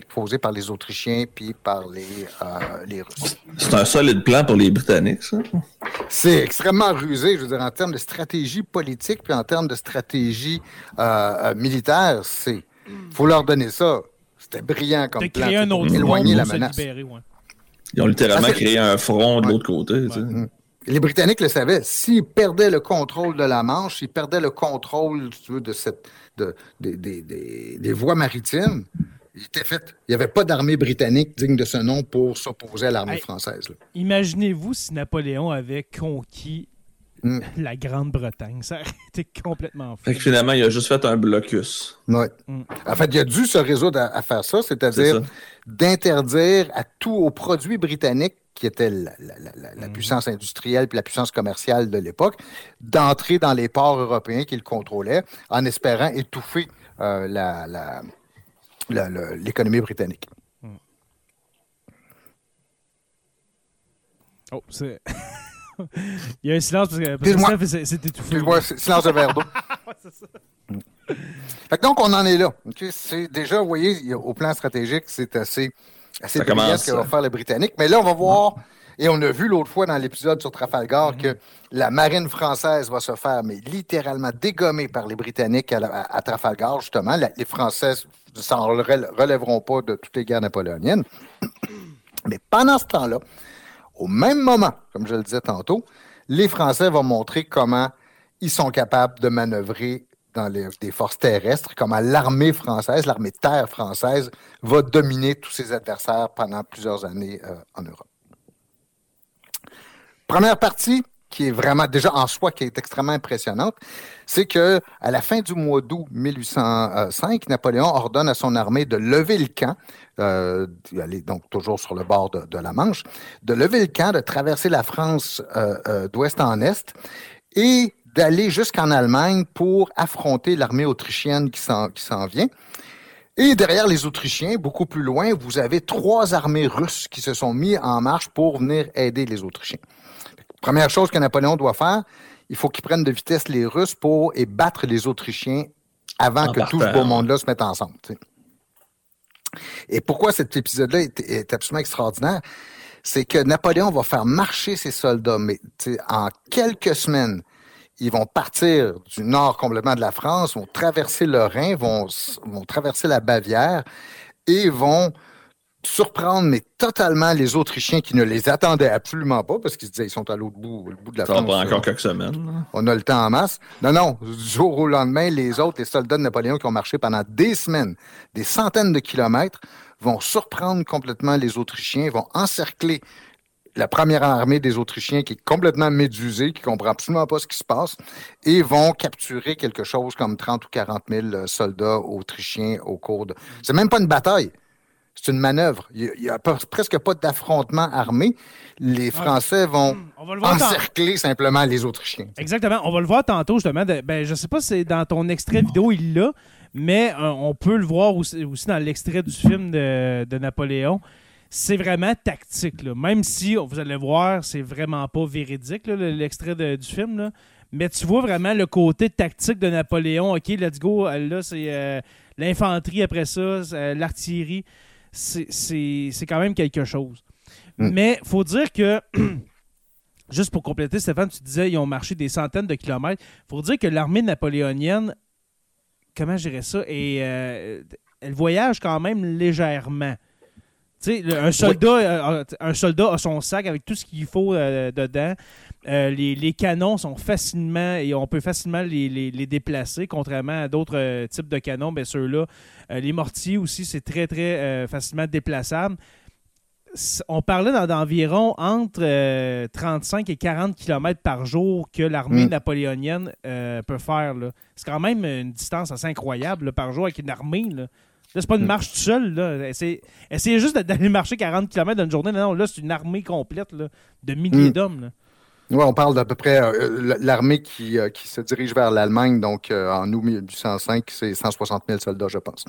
posée par les Autrichiens puis par les, euh, les Russes. C'est un solide plan pour les Britanniques, ça? C'est extrêmement rusé, je veux dire, en termes de stratégie politique puis en termes de stratégie euh, euh, militaire, c'est... faut leur donner ça. C'était brillant comme plan. Créer un autre éloigner la menace. Ils ont littéralement créé un front de l'autre côté. Les Britanniques le savaient. S'ils perdaient le contrôle de la Manche, s'ils perdaient le contrôle de cette, de, des voies maritimes, il était fait. Il n'y avait pas d'armée britannique digne de ce nom pour s'opposer à l'armée française. Imaginez-vous si Napoléon avait conquis hmm. la Grande-Bretagne. Ça aurait été complètement fou. finalement, il a juste fait un blocus. Oui. Hmm. En fait, il a dû se résoudre à, faire ça, c'est-à-dire d'interdire à tous aux produits britanniques qui était la, mhm. puissance industrielle puis la puissance commerciale de l'époque, d'entrer dans les ports européens qu'il contrôlait en espérant étouffer euh, l'économie britannique. Hmm. Oh, c'est. Il y a un silence parce que, c'est étouffé. Excuse-moi, silence de verre d'eau. donc, on en est là. C'est déjà, vous voyez, au plan stratégique, c'est assez c'est brillant ce que va faire les Britanniques. Mais là, on va voir, et on a vu l'autre fois dans l'épisode sur Trafalgar, que la marine française va se faire, mais littéralement dégommer par les Britanniques à, Trafalgar, justement. les Français ne s'en relèveront pas de toutes les guerres napoléoniennes. Mais pendant ce temps-là, au même moment, comme je le disais tantôt, les Français vont montrer comment ils sont capables de manœuvrer dans les, forces terrestres, comment l'armée française, l'armée de terre française, va dominer tous ses adversaires pendant plusieurs années euh, en Europe. Première partie, qui est vraiment déjà en soi, qui est extrêmement impressionnante, c'est que à la fin du mois d'août 1805, Napoléon ordonne à son armée de lever le camp, euh, aller donc toujours sur le bord de, la Manche, de lever le camp, de traverser la France euh, euh, d'ouest en est et d'aller jusqu'en Allemagne pour affronter l'armée autrichienne qui s'en vient. Et derrière les Autrichiens, beaucoup plus loin, vous avez trois armées russes qui se sont mis en marche pour venir aider les Autrichiens. Première chose que Napoléon doit faire, il faut qu'il prenne de vitesse les Russes pour et battre les Autrichiens avant que tout ce beau monde-là se mette ensemble. Et pourquoi cet épisode-là est, absolument extraordinaire? C'est que Napoléon va faire marcher ses soldats, mais en quelques semaines, ils vont partir du nord complètement de la France, vont traverser le Rhin, vont, vont traverser la Bavière et vont surprendre, mais totalement les Autrichiens qui ne les attendaient absolument pas parce qu'ils se disaient ils sont à l'autre bout, au bout de la France. Ça va encore quelques semaines. On a le temps en masse. Non, non, du jour au lendemain, les autres, les soldats de Napoléon qui ont marché pendant des semaines, des centaines de kilomètres, vont surprendre complètement les Autrichiens, vont encercler la première armée des Autrichiens qui est complètement médusée, qui comprend absolument pas ce qui se passe, et vont capturer quelque chose comme 30 ou 40 000 euh, soldats autrichiens au cours de... C'est même pas une bataille. C'est une manœuvre. Il n'y a, presque pas d'affrontement armé. Les Français vont encercler simplement les Autrichiens. Exactement. On va le voir tantôt, justement. ben, je ne sais pas si c'est dans ton extrait vidéo, il l'a, mais euh, on peut le voir aussi, dans l'extrait du film de, de Napoléon c'est vraiment tactique. Même si, vous allez voir, c'est vraiment pas véridique, l'extrait du film. Mais tu vois vraiment le côté tactique de Napoléon. OK, let's go. Là, c'est euh, l'infanterie après ça, euh, l'artillerie. C'est quand même quelque chose. Mm. Mais faut dire que, juste pour compléter, Stéphane, tu disais ils ont marché des centaines de kilomètres. faut dire que l'armée napoléonienne, comment je dirais ça, et, euh, elle voyage quand même légèrement. Tu sais, le- un soldat, euh, un soldat a son sac avec tout ce qu'il faut euh, dedans. Euh, les, les canons sont facilement et on peut facilement les, les- les déplacer, contrairement à d'autres euh, types de canons. Bien ceux-là, euh, les mortiers aussi, c'est très très facilement déplaçable. On parlait d'en- d'environ entre euh, 35 et 40 km par jour que l'armée Mm. napoléonienne peut faire. C'est quand même une distance assez incroyable là, par jour avec une armée. Là, Là, c'est pas une Mm. marche tout seul. Là. Essayez, essayez juste d'aller marcher 40 km dans une journée. Non, non, là, c'est une armée complète là, de milliers Mm. d'hommes. Ouais, on parle d'à peu près euh, l'armée qui, euh, qui se dirige vers l'Allemagne, donc euh, en août 1805, c'est 160 000 soldats, je pense.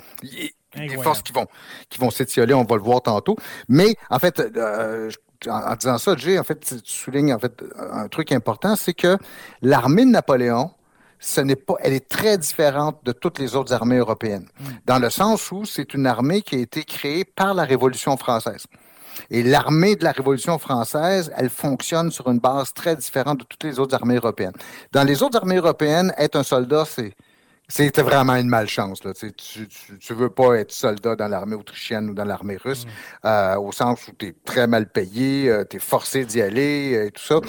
A des forces qui vont, qui vont s'étioler, on va le voir tantôt. Mais en fait, en, en disant ça, Jay, en fait, tu soulignes en fait un truc important, c'est que l'armée de Napoléon, ce n'est pas, elle est très différente de toutes les autres armées européennes, dans le sens où c'est une armée qui a été créée par la Révolution française. Et l'armée de la Révolution française, elle fonctionne sur une base très différente de toutes les autres armées européennes. Dans les autres armées européennes, être un soldat, c'est c'était vraiment une malchance. Là. Tu, tu, veux pas être soldat dans l'armée autrichienne ou dans l'armée russe, euh, au sens où tu es très mal payé, tu es forcé d'y aller euh, et tout ça.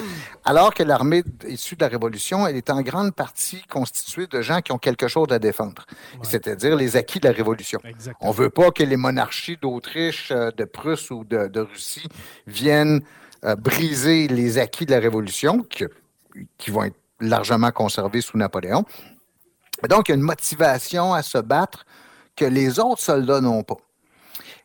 Alors que l'armée issue de la Révolution, elle est en grande partie constituée de gens qui ont quelque chose à défendre, Ouais. c'est-à-dire les acquis de la Révolution. Exactement. On veut pas que les monarchies d'Autriche, euh, de Prusse ou de, de Russie viennent euh, briser les acquis de la Révolution, qui vont être largement conservés sous Napoléon. Donc, il y a une motivation à se battre que les autres soldats n'ont pas.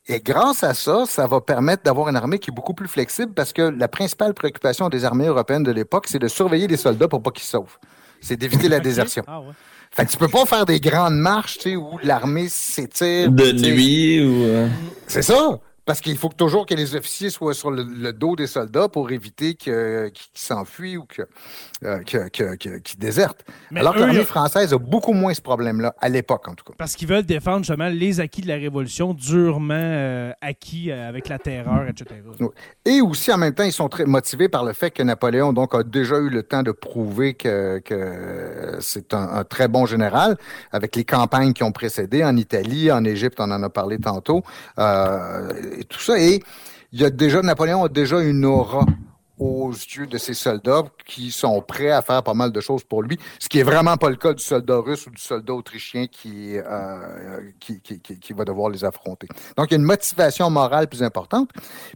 Et grâce à ça, ça va permettre d'avoir une armée qui est beaucoup plus flexible parce que la principale préoccupation des armées européennes de l'époque, c'est de surveiller les soldats pour pas qu'ils se sauvent. C'est d'éviter la désertion. Ah ouais. Fait que tu peux pas faire des grandes marches, tu sais, où l'armée s'étire. De nuit ou. euh, C'est ça. Parce qu'il faut toujours que les officiers soient sur le, le dos des soldats pour éviter qu'ils s'enfuient ou que, euh, que- que- que- qu'ils désertent. Mais Alors que l'armée française a beaucoup moins ce problème-là, à l'époque en tout cas. Parce qu'ils veulent défendre justement les acquis de la Révolution, durement euh, acquis euh, avec la terreur, etc. Et aussi, en même temps, ils sont très motivés par le fait que Napoléon donc, a déjà eu le temps de prouver que, que c'est un, un très bon général, avec les campagnes qui ont précédé en Italie, en Égypte, on en a parlé tantôt, euh, et tout ça. Et il y a déjà, Napoléon a déjà une aura aux yeux de ses soldats qui sont prêts à faire pas mal de choses pour lui, ce qui est vraiment pas le cas du soldat russe ou du soldat autrichien qui, euh, qui- qui va devoir les affronter. Donc, il y a une motivation morale plus importante.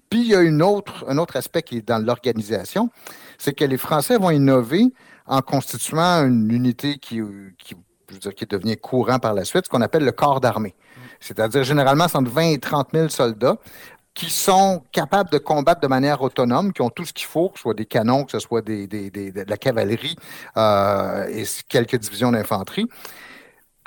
Puis, il y a une autre, un autre aspect qui est dans l'organisation, c'est que les Français vont innover en constituant une unité qui, qui, je veux dire, qui devient courant par la suite, ce qu'on appelle le corps d'armée. C'est-à-dire, généralement, entre 20 et 30 000 soldats qui sont capables de combattre de manière autonome, qui ont tout ce qu'il faut, que ce soit des canons, que ce soit de la cavalerie euh, et quelques divisions d'infanterie.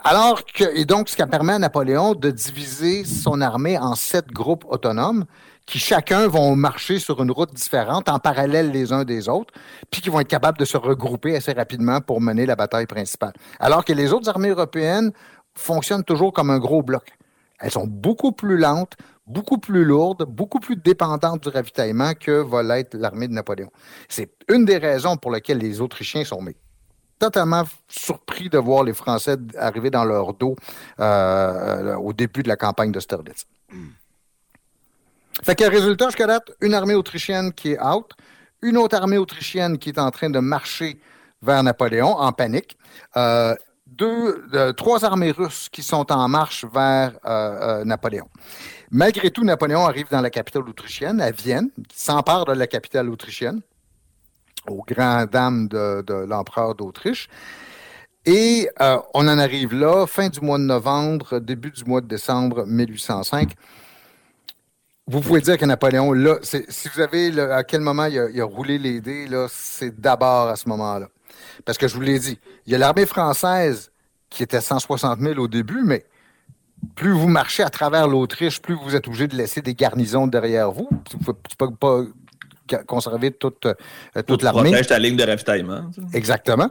Alors que, et donc, ce qui permet à Napoléon de diviser son armée en sept groupes autonomes qui chacun vont marcher sur une route différente en parallèle les uns des autres, puis qui vont être capables de se regrouper assez rapidement pour mener la bataille principale. Alors que les autres armées européennes fonctionnent toujours comme un gros bloc. Elles sont beaucoup plus lentes, beaucoup plus lourdes, beaucoup plus dépendantes du ravitaillement que va l'être l'armée de Napoléon. C'est une des raisons pour lesquelles les Autrichiens sont totalement surpris de voir les Français arriver dans leur dos euh, au début de la campagne d'Austerlitz. Fait que résultat, jusqu'à date, une armée autrichienne qui est out, une autre armée autrichienne qui est en train de marcher vers Napoléon en panique, euh, deux, euh, trois armées russes qui sont en marche vers euh, euh, Napoléon. Malgré tout, Napoléon arrive dans la capitale autrichienne, à Vienne, s'empare de la capitale autrichienne, aux grandes dames de, l'empereur d'Autriche. Et on en arrive là, fin du mois de novembre, début du mois de décembre 1805. Vous pouvez dire que Napoléon, là, si vous avez à quel moment il a, roulé les dés, c'est d'abord à ce moment-là. Parce que je vous l'ai dit, il y a l'armée française qui était 160 000 au début, mais plus vous marchez à travers l'Autriche, plus vous êtes obligé de laisser des garnisons derrière vous. Vous ne pouvez pas conserver toute, euh, toute Tu l'armée. protèges ta ligne de ravitaillement. tu. Exactement.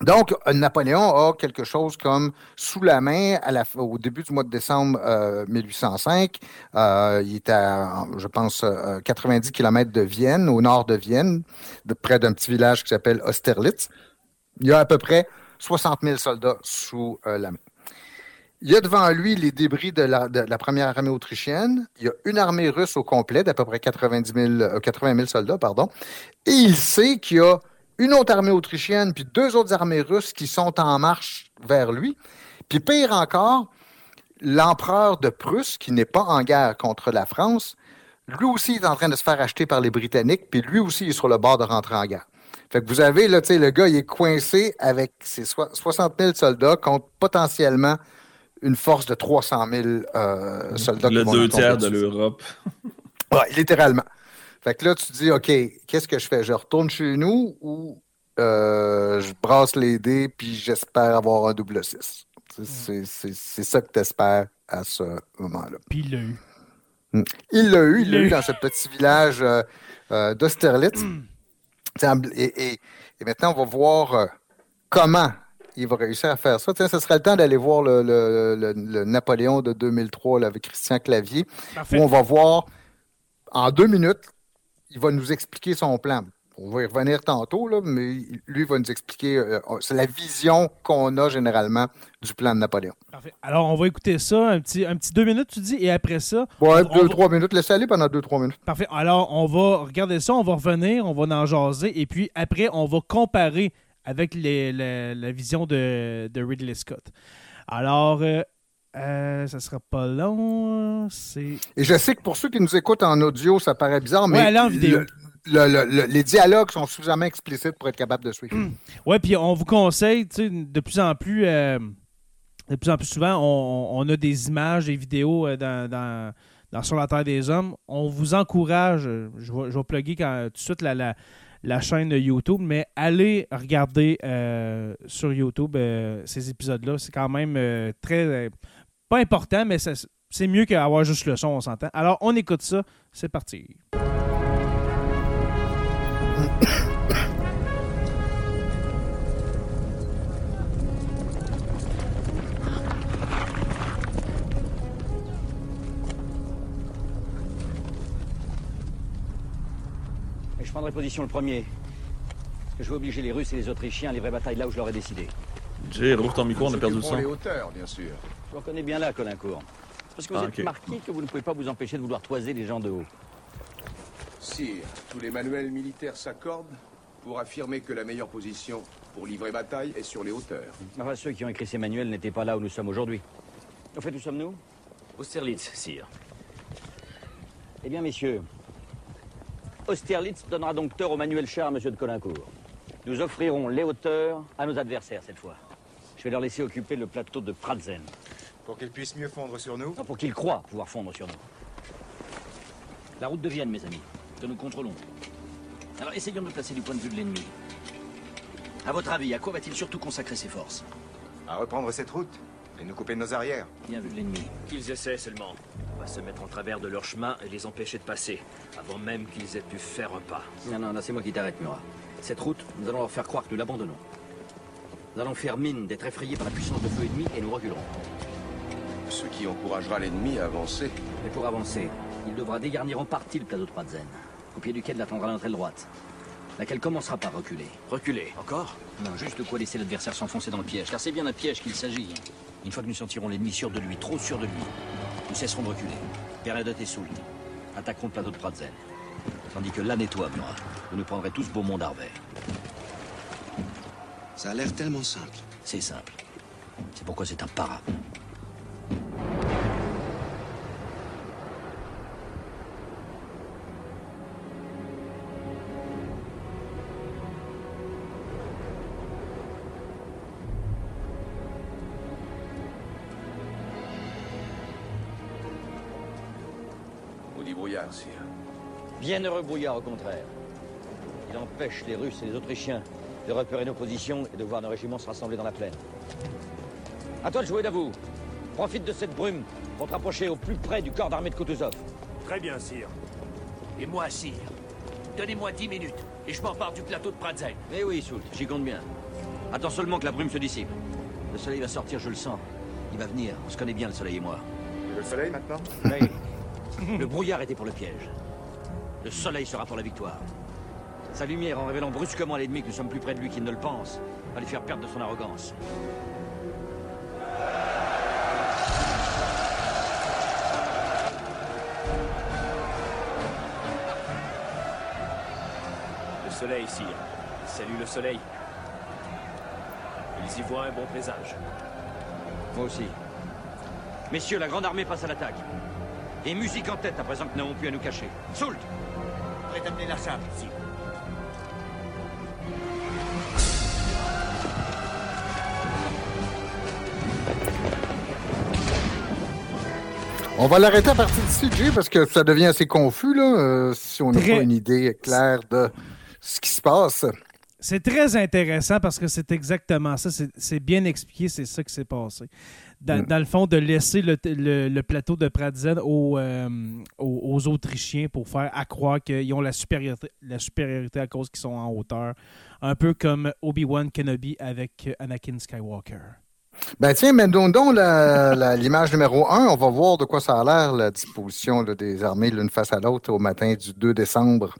Donc, Napoléon a quelque chose comme sous la main au début du mois de décembre 1805. il était à, je pense, 90 km de Vienne, au nord de Vienne, près d'un petit village qui s'appelle Austerlitz. Il y a à peu près 60 000 soldats sous la main. Il y a devant lui les débris de la, première armée autrichienne. Il y a une armée russe au complet d'à peu près 90 000, 80 000 soldats, pardon. Et il sait qu'il y a une autre armée autrichienne puis deux autres armées russes qui sont en marche vers lui. Puis pire encore, l'empereur de Prusse, qui n'est pas en guerre contre la France, lui aussi est en train de se faire acheter par les Britanniques, puis lui aussi est sur le bord de rentrer en guerre. Fait que vous avez, là, tu sais, le gars, il est coincé avec ses 60 000 soldats contre potentiellement une force de 300 000 euh, soldats. Le deux tiers de l'Europe. oui, littéralement. Fait que là, tu te dis, OK, qu'est-ce que je fais? Je retourne chez nous ou euh, je brasse les dés puis j'espère avoir un double 6? C'est ça que tu espères à ce moment-là. Puis il l'a eu. Hmm. Il l'a eu, il l'a eu dans ce petit village euh, d'Austerlitz. Et, et, maintenant, on va voir comment il va réussir à faire ça. ce serait le temps d'aller voir le, Napoléon de 2003 avec Christian Clavier, où on va voir en deux minutes, il va nous expliquer son plan. On va y revenir tantôt, là, mais lui va nous expliquer. Euh, c'est la vision qu'on a généralement du plan de Napoléon. Parfait. Alors, on va écouter ça, un petit, un petit deux minutes, tu dis, et après ça. Ouais, deux, trois minutes. Laissez aller pendant deux, trois minutes. Parfait. Alors, on va regarder ça, on va revenir, on va en jaser, et puis après, on va comparer avec la, vision de, Ridley Scott. Alors, euh, euh, ça sera pas long. Et je sais que pour ceux qui nous écoutent en audio, ça paraît bizarre, mais en vidéo. les dialogues sont suffisamment explicites pour être capable de suivre. Oui, puis on vous conseille, de plus en plus, euh, de plus en plus souvent, on, a des images, des vidéos dans, Sur la Terre des Hommes. On vous encourage, je vais, je vais plugger quand, tout de suite la, la chaîne YouTube, mais allez regarder euh, sur YouTube euh, ces épisodes-là. C'est quand même euh, très. Pas important, mais c'est mieux qu'avoir juste le son, on s'entend. Alors, on écoute ça. C'est parti. prendrai position le premier. je vais obliger les Russes et les Autrichiens à livrer bataille là où je leur ai décidé. Jay, rouvre ton micro, on a perdu le son. les hauteurs, bien sûr. Je vous reconnais bien là, Colincourt. Parce que vous ah, êtes marqué que vous ne pouvez pas vous empêcher de vouloir toiser les gens de haut. Sire, tous les manuels militaires s'accordent pour affirmer que la meilleure position pour livrer bataille est sur les hauteurs. Enfin, ceux qui ont écrit ces manuels n'étaient pas là où nous sommes aujourd'hui. Au fait, où sommes-nous? Austerlitz, sire. Eh bien, messieurs, Austerlitz donnera donc tort au manuel char, monsieur de Colincourt. Nous offrirons les hauteurs à nos adversaires cette fois. Je vais leur laisser occuper le plateau de Pratzen. Pour qu'ils puissent mieux fondre sur nous Non, pour qu'ils croient pouvoir fondre sur nous. La route de Vienne, mes amis, que nous contrôlons. Alors essayons de placer du point de vue de l'ennemi. À votre avis, à quoi va-t-il surtout consacrer ses forces? À reprendre cette route et nous couper de nos arrières. Bien vu de l'ennemi. Qu'ils essaient seulement se mettre en travers de leur chemin et les empêcher de passer, avant même qu'ils aient pu faire un pas. Non, non, non, c'est moi qui t'arrête, Murat. Cette route, nous allons leur faire croire que nous l'abandonnons. Nous allons faire mine d'être effrayés par la puissance de feu ennemi et nous reculerons. Ce qui encouragera l'ennemi à avancer. Et pour avancer, il devra dégarnir en partie le plateau de Pradzen, au pied duquel l'attendra notre aile droite, laquelle commencera par reculer. Reculer Encore? Non, juste de quoi laisser l'adversaire s'enfoncer dans le piège, car c'est bien un piège qu'il s'agit. Une fois que nous sentirons l'ennemi sûr de lui, trop sûr de lui, nous cesserons de reculer. Bernadotte et Soult attaqueront le plateau de Pratzel. Tandis que l'âne et toi, Murat, vous nous prendrez tous Beaumont d'Arvey. Ça a l'air tellement simple. C'est simple. C'est pourquoi c'est un para. Bienheureux brouillard, au contraire. Il empêche les Russes et les Autrichiens de repérer nos positions et de voir nos régiments se rassembler dans la plaine. À toi de jouer, d'avoue. Profite de cette brume pour te rapprocher au plus près du corps d'armée de Kutuzov. Très bien, sire. Et moi, sire. Donnez-moi dix minutes et je m'empare du plateau de Pradzen. Eh oui, Soult, j'y compte bien. Attends seulement que la brume se dissipe. Le soleil va sortir, je le sens. Il va venir. On se connaît bien, le soleil et moi. Le soleil maintenant Mais le brouillard était pour le piège. Le soleil sera pour la victoire. Sa lumière, en révélant brusquement à l'ennemi que nous sommes plus près de lui qu'il ne le pense, va lui faire perdre de son arrogance. Soleil, sire. Salut le soleil. Ils y voient un bon présage. Moi aussi. Messieurs, la grande armée passe à l'attaque. Et musique en tête à présent que nous n'avons plus à nous cacher. Soult Prêt à mener la charge, sire. On va l'arrêter à partir d'ici, Jay, parce que ça devient assez confus, là, euh, si on n'a pas une idée claire de passe. C'est très intéressant parce que c'est exactement ça. C'est- bien expliqué, c'est ça qui s'est passé. Dans, Mm. dans le fond, de laisser le, le- le plateau de Pratzen aux, euh, aux, aux Autrichiens pour faire accroire qu'ils ont la supériorité, la supériorité à cause qu'ils sont en hauteur. Un peu comme Obi-Wan Kenobi avec Anakin Skywalker. Ben tiens, mais l'image numéro 1, on va voir de quoi ça a l'air, la disposition là, des armées l'une face à l'autre au matin du 2 décembre.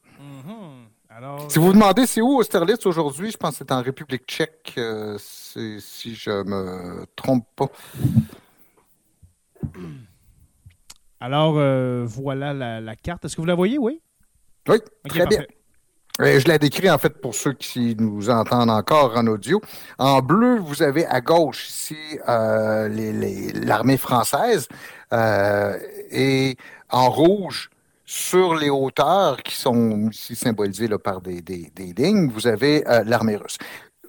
Alors, Si vous vous demandez c'est où Austerlitz aujourd'hui, je pense que c'est en République tchèque, euh, si je me trompe pas. alors euh, voilà la, la carte. Est-ce que vous la voyez, oui? Oui, très bien. Euh, Je la décris en fait pour ceux qui nous entendent encore en audio. En bleu, vous avez à gauche ici l'armée française et en rouge sur les hauteurs qui sont ici symbolisées là, par des, des- des lignes, vous avez euh, l'armée russe.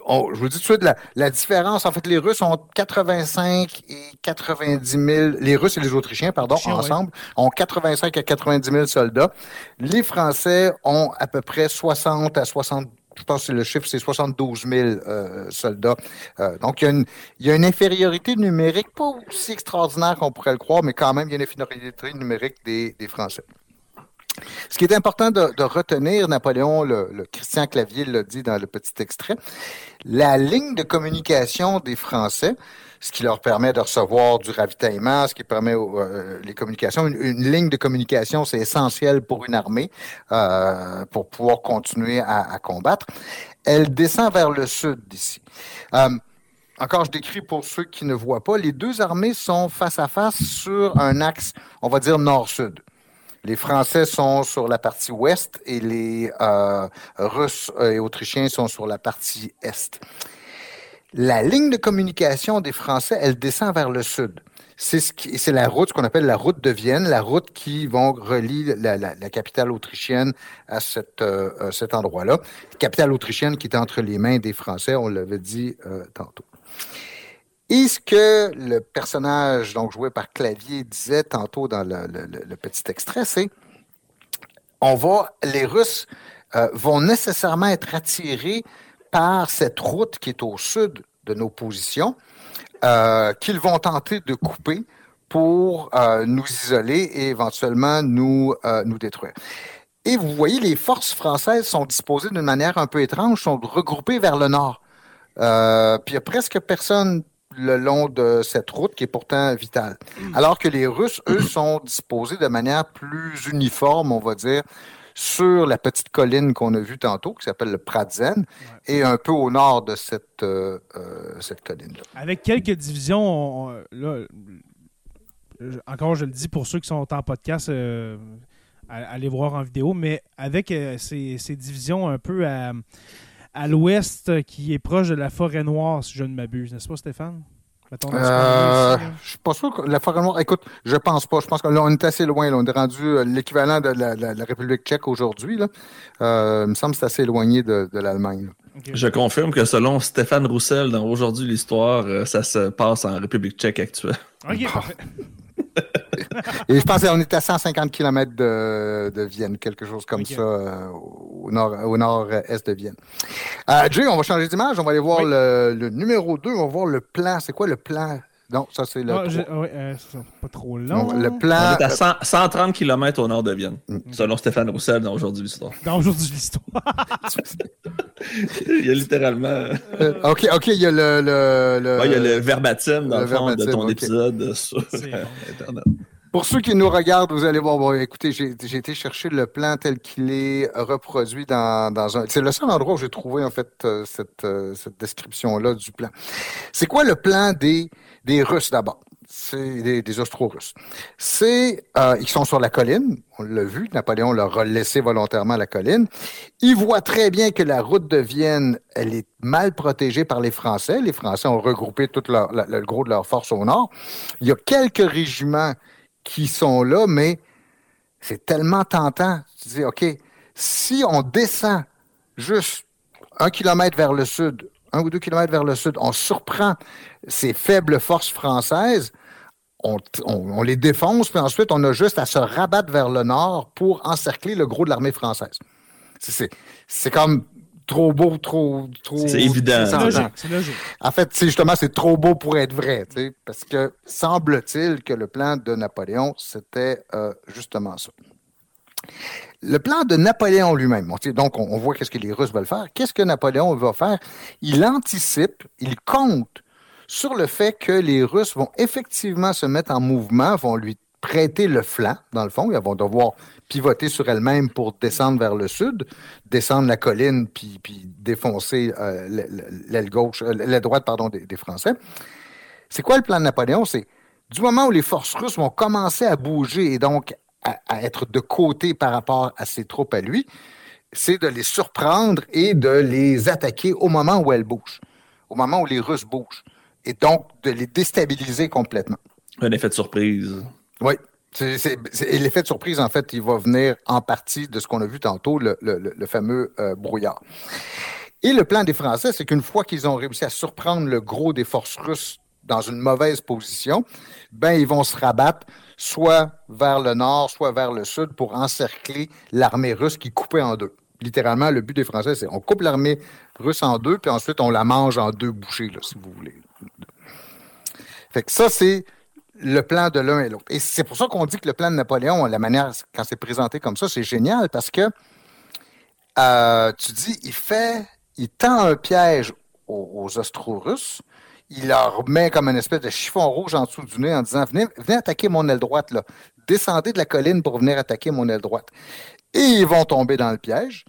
On- je vous dis tout de suite, la, la différence, en fait, les Russes ont 85 et 90 000, les Russes et les Autrichiens, pardon, oui. ensemble, ont 85 à 90 000 soldats. Les Français ont à peu près 60 à 60 je pense que le chiffre, c'est 72 000 euh, soldats. Euh, donc, il y, a une, il y a une infériorité numérique, pas aussi extraordinaire qu'on pourrait le croire, mais quand même, il y a une infériorité numérique des, des Français. Ce qui est important de, retenir, Napoléon, le, Christian Clavier l'a dit dans le petit extrait, la ligne de communication des Français, ce qui leur permet de recevoir du ravitaillement, ce qui permet euh, les communications. Une, ligne de communication, c'est essentiel pour une armée euh, pour pouvoir continuer à, à, combattre. Elle descend vers le sud d'ici. Euh, encore, je décris pour ceux qui ne voient pas, les deux armées sont face à face sur un axe, on va dire nord-sud. Les Français sont sur la partie ouest et les euh, Russes et Autrichiens sont sur la partie est. La ligne de communication des Français, elle descend vers le sud. C'est la route, ce qu'on appelle la route de Vienne, la route qui vont relier la, capitale autrichienne à euh, cet endroit-là. Capitale autrichienne qui est entre les mains des Français, on l'avait dit euh, tantôt. Et ce que le personnage donc joué par Clavier disait tantôt dans le, petit extrait, c'est on va, les Russes euh, vont nécessairement être attirés par cette route qui est au sud de nos positions, euh, qu'ils vont tenter de couper pour euh, nous isoler et éventuellement nous, nous détruire. Et vous voyez, les forces françaises sont disposées d'une manière un peu étrange, sont regroupées vers le nord. Puis il n'y a presque personne le long de cette route qui est pourtant vitale. Alors que les Russes, eux, sont disposés de manière plus uniforme, on va dire, sur la petite colline qu'on a vue tantôt, qui s'appelle le Pratzen, ouais. et un peu au nord de cette, euh, euh, cette colline-là. Avec quelques divisions, on, là, encore je le dis pour ceux qui sont en podcast, euh, allez voir en vidéo, mais avec ces, ces, divisions un peu à, à l'ouest qui est proche de la forêt noire, si je ne m'abuse, n'est-ce pas, Stéphane? Euh, je suis pas sûr que la forêt noire. Écoute, je pense pas. Je pense qu'on est assez loin. Là. On est rendu euh, l'équivalent de la, la, la, République tchèque aujourd'hui. Euh, il me semble que c'est assez éloigné de, de l'Allemagne. Okay. Je confirme que selon Stéphane Roussel, dans Aujourd'hui l'Histoire, euh, ça se passe en République tchèque actuelle. Et je pense qu'on est à 150 km de, de Vienne, quelque chose comme okay. ça, euh, au nord-est au nord de Vienne. Euh, Jay, on va changer d'image, on va aller voir oui. le, le, numéro 2, on va voir le plan. C'est quoi le plan? Non, ça, c'est le. Ah, ouais, euh, c'est pas trop long. Le On plan. est à 100 130 km au nord de Vienne, Mm. selon Stéphane Roussel dans Aujourd'hui l'Histoire. Dans aujourd'hui l'histoire. Il y a littéralement. euh, OK, OK, il y a le. le, le- Ouais, il y a le verbatim dans le le fond de ton épisode sur bon. Internet. Pour ceux qui nous regardent, vous allez voir, bon, écoutez, j'ai été chercher le plan tel qu'il est reproduit dans, dans un... C'est le seul endroit où j'ai trouvé, en fait, euh, cette, euh, cette description-là du plan. C'est quoi le plan des, des Russes, d'abord? C'est des, des Austro-Russes. C'est... euh, ils sont sur la colline, on l'a vu, Napoléon leur a laissé volontairement la colline. Ils voient très bien que la route de Vienne, elle est mal protégée par les Français. Les Français ont regroupé tout leur, le gros de leur force au nord. Il y a quelques régiments qui sont là, mais c'est tellement tentant. Tu dis, OK, si on descend juste un kilomètre vers le sud, un ou deux kilomètres vers le sud, on surprend ces faibles forces françaises, on, on- les défonce, puis ensuite, on a juste à se rabattre vers le nord pour encercler le gros de l'armée française. C'est comme trop beau, trop... trop C'est évident. Logique, logique. En fait, c'est justement, c'est trop beau pour être vrai, tu sais, parce que semble-t-il que le plan de Napoléon, c'était euh, justement ça. Le plan de Napoléon lui-même, donc on, on voit qu'est-ce que les Russes veulent faire. Qu'est-ce que Napoléon va faire? Il anticipe, il compte sur le fait que les Russes vont effectivement se mettre en mouvement, vont lui prêter le flanc, dans le fond. Ils vont devoir pivoter sur elles-mêmes pour descendre vers le sud, descendre la colline, puis, puis défoncer euh, l'aile gauche, euh, droite, pardon, des, Français. C'est quoi le plan de Napoléon? C'est du moment où les forces russes vont commencer à bouger et donc à être de côté par rapport à ses troupes à lui, c'est de les surprendre et de les attaquer au moment où elles bougent, au moment où les Russes bougent, et donc de les déstabiliser complètement. Un effet de surprise. Oui. C'est- c'est- c'est- et l'effet de surprise, en fait, il va venir en partie de ce qu'on a vu tantôt, le, le- le- fameux euh, brouillard. Et le plan des Français, c'est qu'une fois qu'ils ont réussi à surprendre le gros des forces russes dans une mauvaise position, ben ils vont se rabattre soit vers le nord, soit vers le sud pour encercler l'armée russe qui coupée en deux. Littéralement, le but des Français, c'est on coupe l'armée russe en deux, puis ensuite on la mange en deux bouchées, là, si vous voulez. Fait que ça, c'est le plan de l'un et l'autre. Et c'est pour ça qu'on dit que le plan de Napoléon, la manière, quand c'est présenté comme ça, c'est génial parce que euh, tu dis, il fait, il tend un piège aux, aux Austro-Russes, il leur met comme une espèce de chiffon rouge en dessous du nez en disant, venez, venez attaquer mon aile droite, là. Descendez de la colline pour venir attaquer mon aile droite. Et ils vont tomber dans le piège.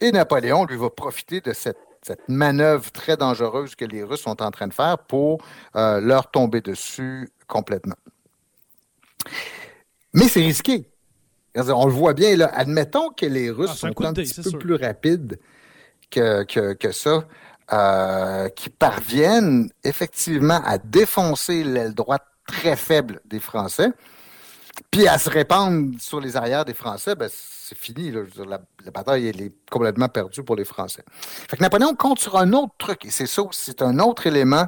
Et Napoléon, lui, va profiter de cette, cette manœuvre très dangereuse que les Russes sont en train de faire pour euh, leur tomber dessus complètement. Mais c'est risqué. On le voit bien, là. Admettons que les Russes Ah, un sont un petit peu sûr. plus rapides que, que, que ça, euh, qui parviennent effectivement à défoncer l'aile droite très faible des Français, puis à se répandre sur les arrières des Français, ben, c'est fini. là. La, la bataille elle est complètement perdue pour les Français. Fait que Napoléon compte sur un autre truc, et c'est ça c'est un autre élément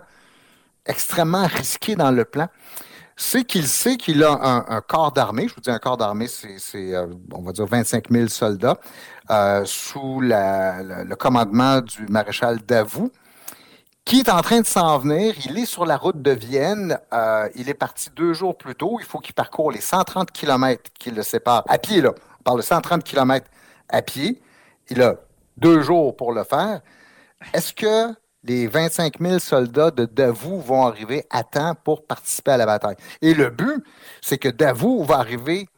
extrêmement risqué dans le plan. C'est qu'il sait qu'il a un, corps d'armée. Je vous dis un corps d'armée, c'est, euh, on va dire 25 000 soldats euh, sous le commandement du maréchal Davout, qui est en train de s'en venir. Il est sur la route de Vienne. Euh, il est parti deux jours plus tôt. Il faut qu'il parcourt les 130 kilomètres qui le séparent à pied. Là. On parle de 130 kilomètres à pied. Il a deux jours pour le faire. Est-ce que les 25 000 soldats de Davout vont arriver à temps pour participer à la bataille? Et le but, c'est que Davout va arriver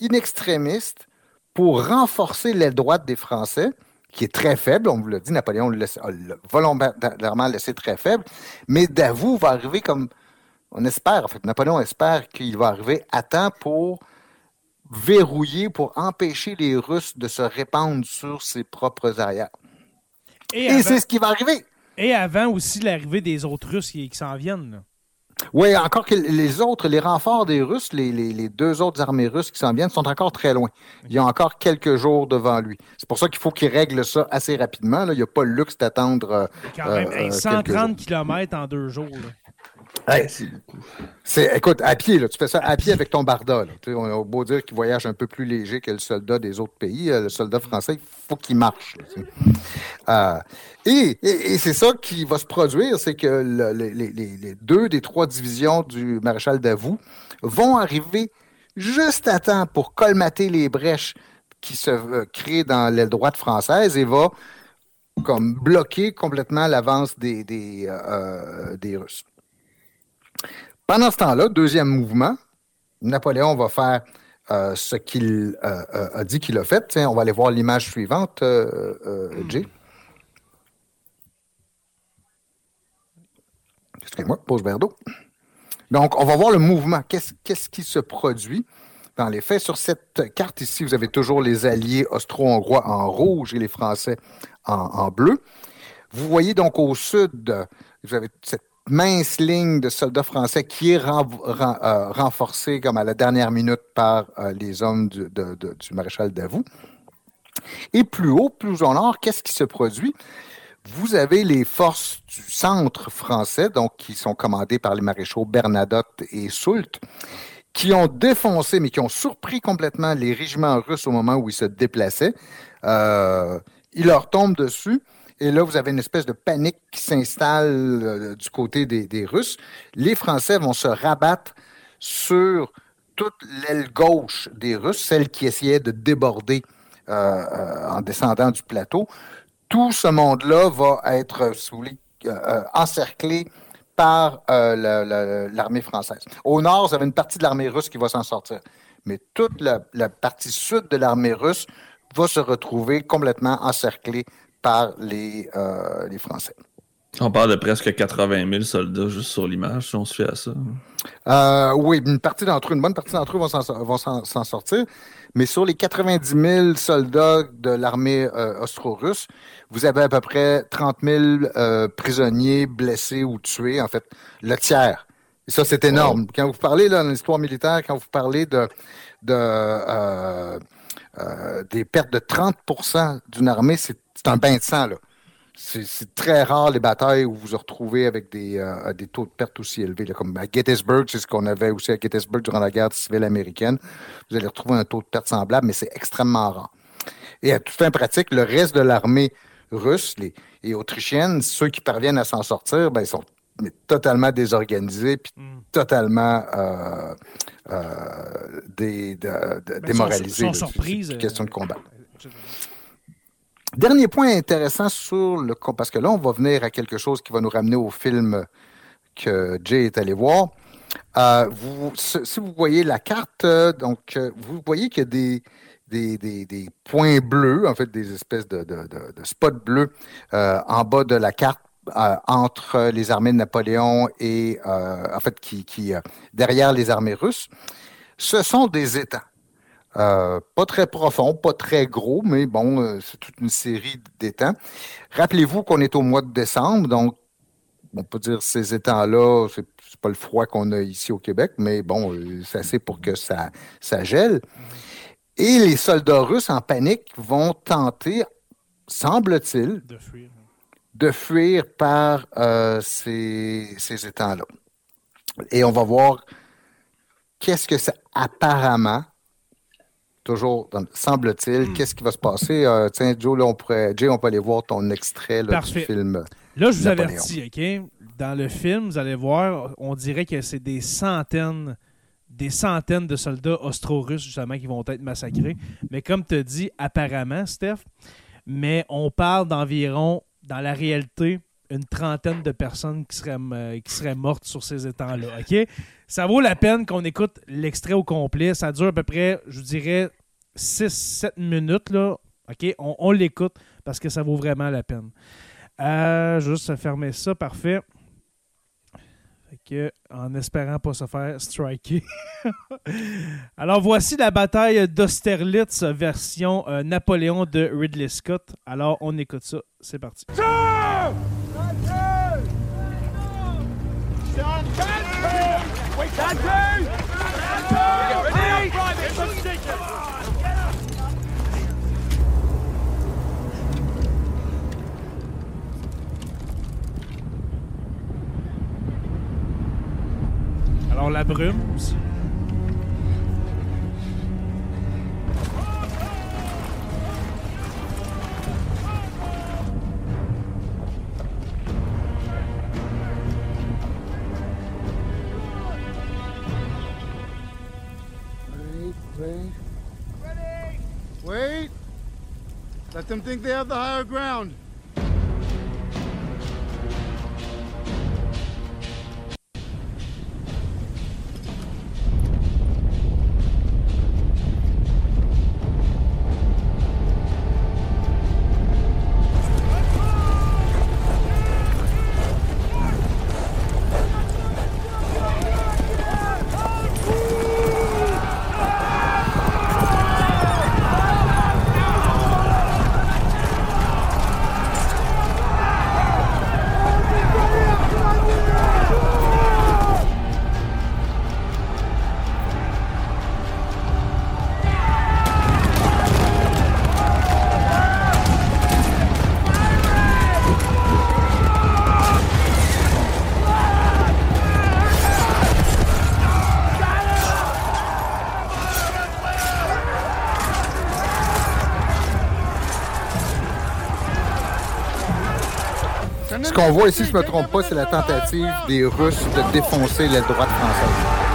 in extrémiste pour renforcer l'aile droite des Français, qui est très faible. On vous l'a dit, Napoléon l'a volontairement laissé très faible. Mais Davout va arriver comme. On espère, en fait, Napoléon espère qu'il va arriver à temps pour verrouiller, pour empêcher les Russes de se répandre sur ses propres arrières. Et, Et avant, c'est ce qui va arriver. et avant aussi l'arrivée des autres Russes qui, qui s'en viennent. là. Oui, encore que les autres, les renforts des Russes, les, les- les deux autres armées russes qui s'en viennent sont encore très loin. Il y a encore quelques jours devant lui. C'est pour ça qu'il faut qu'il règle ça assez rapidement. là. Il n'y a pas le luxe d'attendre. euh, Quand même, euh, hey, euh, 130 quelques jours. km en deux jours. là. Écoute, à pied, là, tu fais ça à pied avec ton barda. On a beau dire qu'il voyage un peu plus léger que le soldat des autres pays. euh, Le soldat français, il faut qu'il marche. Euh, et, c'est ça qui va se produire, c'est que le- les, deux des trois divisions du maréchal Davout vont arriver juste à temps pour colmater les brèches qui se euh, créent dans l'aile droite française et va comme bloquer complètement l'avance des Russes. Pendant ce temps-là, deuxième mouvement, Napoléon va faire euh, ce qu'il euh, euh, a dit qu'il a fait. On va aller voir l'image suivante, Jay. Excusez-moi, pause verre. Donc, on va voir le mouvement. Qu'est-ce qu'est-ce qui se produit dans les faits? Sur cette carte ici, vous avez toujours les alliés austro-hongrois en rouge et les Français en, en bleu. Vous voyez donc au sud, vous avez cette mince ligne de soldats français qui est euh, renforcée comme à la dernière minute par euh, les hommes du maréchal Davout. Et plus haut, plus au nord, qu'est-ce qui se produit? Vous avez les forces du centre français, donc qui sont commandées par les maréchaux Bernadotte et Soult, qui ont défoncé, mais qui ont surpris complètement les régiments russes au moment où ils se déplaçaient. Euh, ils leur tombent dessus. Et là, vous avez une espèce de panique qui s'installe euh, du côté des, Russes. Les Français vont se rabattre sur toute l'aile gauche des Russes, celle qui essayait de déborder euh, euh, en descendant du plateau. Tout ce monde-là va être, si vous voulez, euh, encerclé par la- la- l'armée française. Au nord, vous avez une partie de l'armée russe qui va s'en sortir. Mais toute la, la partie sud de l'armée russe va se retrouver complètement encerclée par les, euh, les Français. On parle de presque 80 000 soldats juste sur l'image, si on se fait à ça. Euh, oui, une partie d'entre eux, une bonne partie d'entre eux vont s'en sortir. Mais sur les 90 000 soldats de l'armée euh, austro-russe, vous avez à peu près 30 000 euh, prisonniers blessés ou tués, en fait, le tiers. Et ça, c'est énorme. Quand vous parlez là, dans l'histoire militaire, quand vous parlez de, de des pertes de 30% d'une armée, c'est c'est un bain de sang. Là. C'est très rare les batailles où vous vous retrouvez avec des, euh, des taux de perte aussi élevés. là. comme à Gettysburg, c'est ce qu'on avait aussi à Gettysburg durant la guerre civile américaine. Vous allez retrouver un taux de perte semblable, mais c'est extrêmement rare. Et à toute fin pratique, le reste de l'armée russe les, et autrichienne, ceux qui parviennent à s'en sortir, ben, ils sont mais totalement désorganisés puis Mm. totalement euh, euh, dé- Ben, démoralisés. là. C'est- surprises, c'est une question de euh, combat. euh, Dernier point intéressant sur le parce que là, on va venir à quelque chose qui va nous ramener au film que Jay est allé voir. Euh, si vous voyez la carte, euh, donc euh, vous voyez qu'il y a des, des, des- points bleus, en fait, des espèces de, de- de- spots bleus en bas de la carte entre les armées de Napoléon et en fait qui, qui derrière les armées russes. Ce sont des étangs. Euh, pas très profond, pas très gros, mais bon, euh, c'est toute une série d'étangs. Rappelez-vous qu'on est au mois de décembre, donc on peut dire ces étangs-là, c'est pas le froid qu'on a ici au Québec, mais bon, euh, c'est assez pour que ça, ça gèle. Et les soldats russes en panique vont tenter, semble-t-il, De fuir. de fuir par euh, ces, ces étangs-là. Et on va voir qu'est-ce que c'est apparemment, toujours, semble-t-il, qu'est-ce qui va se passer? Euh, tiens, Joe, là, on pourrait, Jay, on peut aller voir ton extrait là, du film. Là, je vous Napoléon. avertis, OK? Dans le film, vous allez voir, on dirait que c'est des centaines, des centaines de soldats austro-russes, justement, qui vont être massacrés. Mais comme tu as dit, apparemment, Steph, mais on parle d'environ, dans la réalité, une trentaine de personnes qui seraient, euh, qui seraient mortes sur ces étangs-là, OK? Ça vaut la peine qu'on écoute l'extrait au complet. Ça dure à peu près, je dirais, 6-7 minutes, là. OK? On, on l'écoute parce que ça vaut vraiment la peine. Euh, juste fermer ça, parfait. Fait que, en espérant pas se faire striker. Alors, voici la bataille d'Austerlitz version euh, Napoléon de Ridley Scott. Alors, on écoute ça. C'est parti. Alors la brume Wait, wait. Wait! Let them think they have the higher ground. Qu'on voit ici, je ne me trompe pas, c'est la tentative des Russes de défoncer l'aile droite française.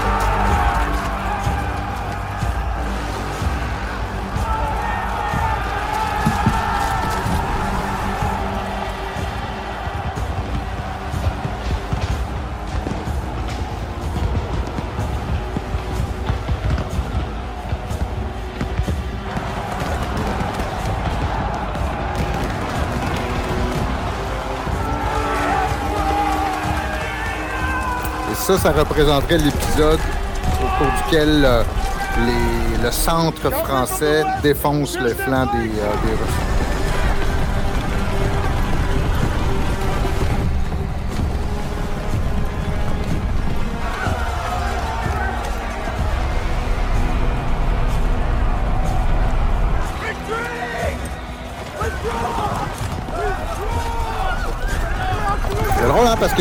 Ça, représenterait l'épisode au cours duquel euh, le centre français défonce le flanc des, euh, des Russes.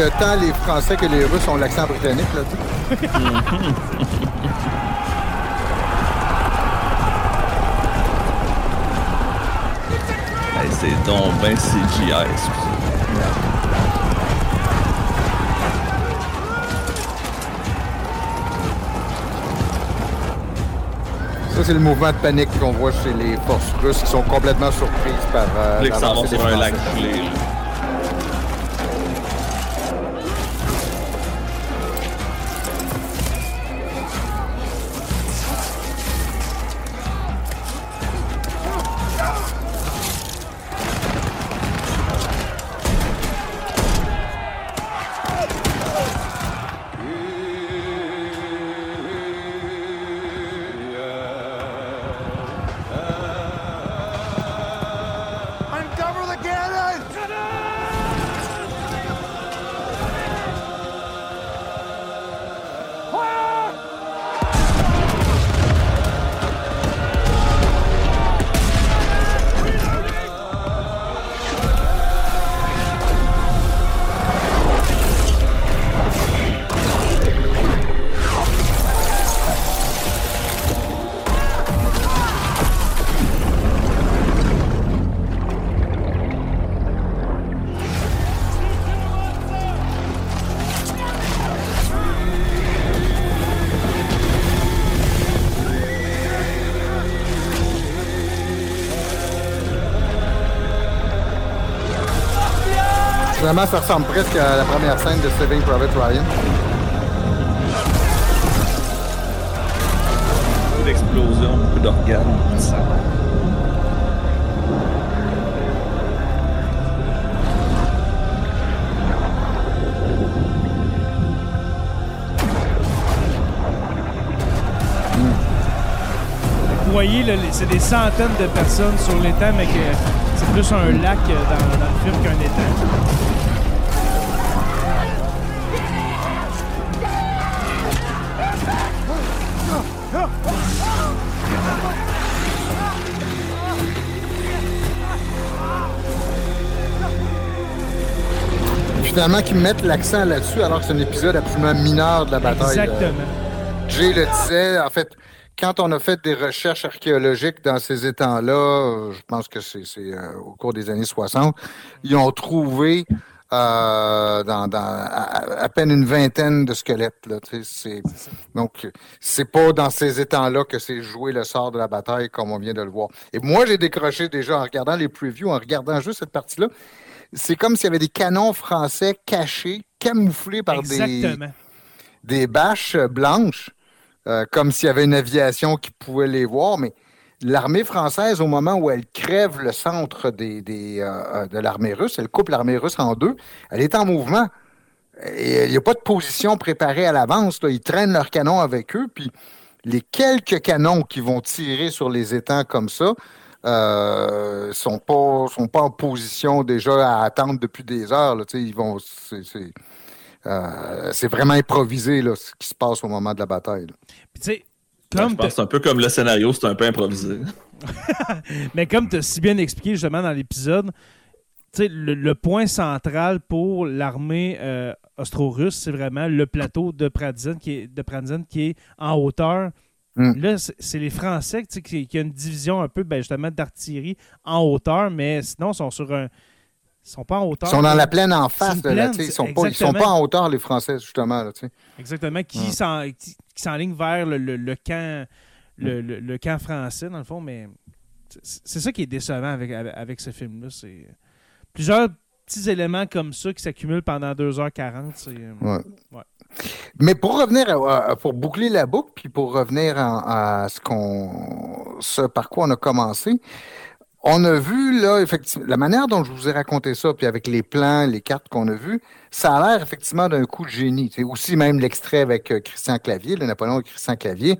Que tant les Français que les Russes ont l'accent britannique, là. Hey, c'est donc ben CGI, excusez. Ça, c'est le mouvement de panique qu'on voit chez les forces russes qui sont complètement surprises par euh, l'avancée des sur un lac gelé, Finalement, ça ressemble presque à la première scène de Saving Private Ryan. Beaucoup d'explosions, beaucoup d'organes. Vous voyez, c'est des centaines de personnes sur l'étang, mais que c'est plus un lac euh, dans, dans le film qu'un étang. Finalement qu'ils mettent l'accent là-dessus alors que c'est un épisode absolument mineur de la bataille. Exactement. Jay le disait, en fait, quand on a fait des recherches archéologiques dans ces étangs-là, euh, je pense que c'est euh, au cours des années 60, ils ont trouvé euh, dans, dans- à, à peine une vingtaine de squelettes. Là, c'est- donc, c'est pas dans ces étangs-là que c'est joué le sort de la bataille comme on vient de le voir. Et moi, j'ai décroché déjà en regardant les previews, en regardant juste cette partie-là. C'est comme s'il y avait des canons français cachés, camouflés par des, Exactement. des bâches blanches, euh, comme s'il y avait une aviation qui pouvait les voir, mais l'armée française, au moment où elle crève le centre des, des, euh, euh, de l'armée russe, elle coupe l'armée russe en deux, elle est en mouvement. Et il n'y a pas de position préparée à l'avance. Ils traînent leurs canons avec eux, puis les quelques canons qui vont tirer sur les étangs comme ça euh, sont pas sont pas en position déjà à attendre depuis des heures. là. Tu sais, Ils vont c'est- c'est euh, c'est vraiment improvisé là, ce qui se passe au moment de la bataille. Puis Ouais, comme je pense que c'est un peu comme le scénario, c'est un peu improvisé. Mais comme tu as si bien expliqué justement dans l'épisode, tu sais, le, le point central pour l'armée euh, austro-russe, c'est vraiment le plateau de Pratzen qui est, de Pratzen qui est en hauteur. Mm. Là, c'est les Français tu sais, qui, qui ont une division un peu ben, justement d'artillerie en hauteur, mais sinon, ils sont sur un. Ils sont pas en hauteur. Ils sont dans la plaine en face une de la. plaine, tu sais, Ils sont pas, ils sont pas en hauteur, les Français, justement. Là. Exactement, qui Mm. s'en- qui, qui s'enligne vers le, le- le camp le, le- le camp français, dans le fond, mais c'est ça qui est décevant avec, avec, avec ce film-là. C'est plusieurs petits éléments comme ça qui s'accumulent pendant 2h40. C'est, euh, Ouais. Ouais. Mais pour revenir, pour boucler la boucle, puis pour revenir en- à ce qu'on, ce par quoi on a commencé, on a vu là effectivement la manière dont je vous ai raconté ça, puis avec les plans, les cartes qu'on a vues, ça a l'air effectivement d'un coup de génie. C'est aussi même l'extrait avec euh, Christian Clavier, le Napoléon et Christian Clavier.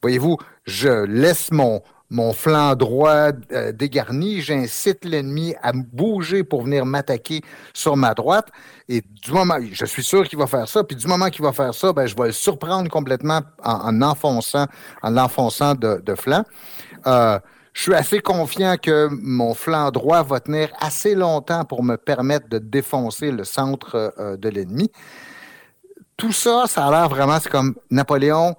Voyez-vous, je laisse mon mon flanc droit euh, dégarni, j'incite l'ennemi à bouger pour venir m'attaquer sur ma droite. Et du moment, je suis sûr qu'il va faire ça, puis du moment qu'il va faire ça, ben, je vais le surprendre complètement en, en enfonçant, en l'enfonçant de, de flanc. Euh, je suis assez confiant que mon flanc droit va tenir assez longtemps pour me permettre de défoncer le centre euh, de l'ennemi. Tout ça, ça a l'air vraiment, c'est comme Napoléon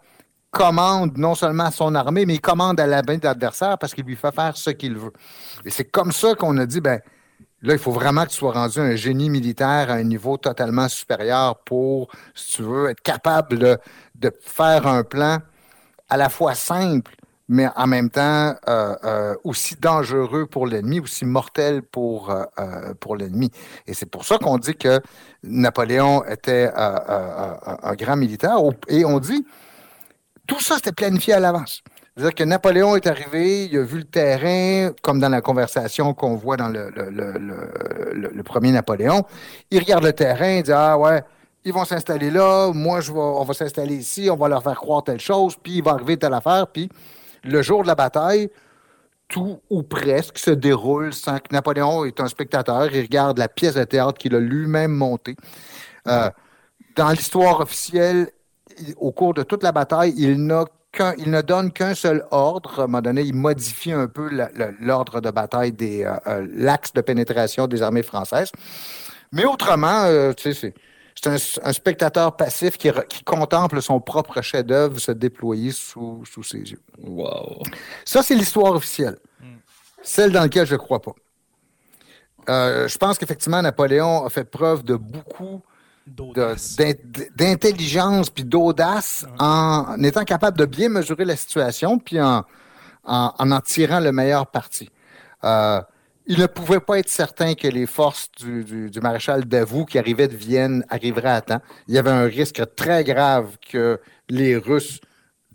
commande non seulement à son armée, mais il commande à de l'adversaire parce qu'il lui fait faire ce qu'il veut. Et c'est comme ça qu'on a dit, ben, là, il faut vraiment que tu sois rendu un génie militaire à un niveau totalement supérieur pour, si tu veux, être capable de, faire un plan à la fois simple, mais en même temps euh, euh, aussi dangereux pour l'ennemi, aussi mortel pour, euh, pour l'ennemi. Et c'est pour ça qu'on dit que Napoléon était un grand militaire. Et on dit, tout ça, c'était planifié à l'avance. C'est-à-dire que Napoléon est arrivé, il a vu le terrain, comme dans la conversation qu'on voit dans le, premier Napoléon. Il regarde le terrain, il dit Ah ouais, ils vont s'installer là, moi je vais, on va s'installer ici, on va leur faire croire telle chose, puis il va arriver telle affaire, puis le jour de la bataille, tout ou presque se déroule sans que Napoléon est un spectateur, il regarde la pièce de théâtre qu'il a lui-même montée. Euh, dans l'histoire officielle, au cours de toute la bataille, il n'a qu'un- il ne donne qu'un seul ordre. À un moment donné, il modifie un peu l'ordre de bataille, des, euh, euh, l'axe de pénétration des armées françaises. Mais autrement, euh, tu sais, c'est, un, un spectateur passif qui, contemple son propre chef-d'œuvre se déployer sous, sous ses yeux. Wow. Ça, c'est l'histoire officielle. Celle dans laquelle je ne crois pas. Euh, je pense qu'effectivement, Napoléon a fait preuve de beaucoup d'intelligence puis d'audace en étant capable de bien mesurer la situation puis en en, en, en tirant le meilleur parti. Euh, il ne pouvait pas être certain que les forces du, du, du maréchal Davout qui arrivaient de Vienne arriveraient à temps. Il y avait un risque très grave que les Russes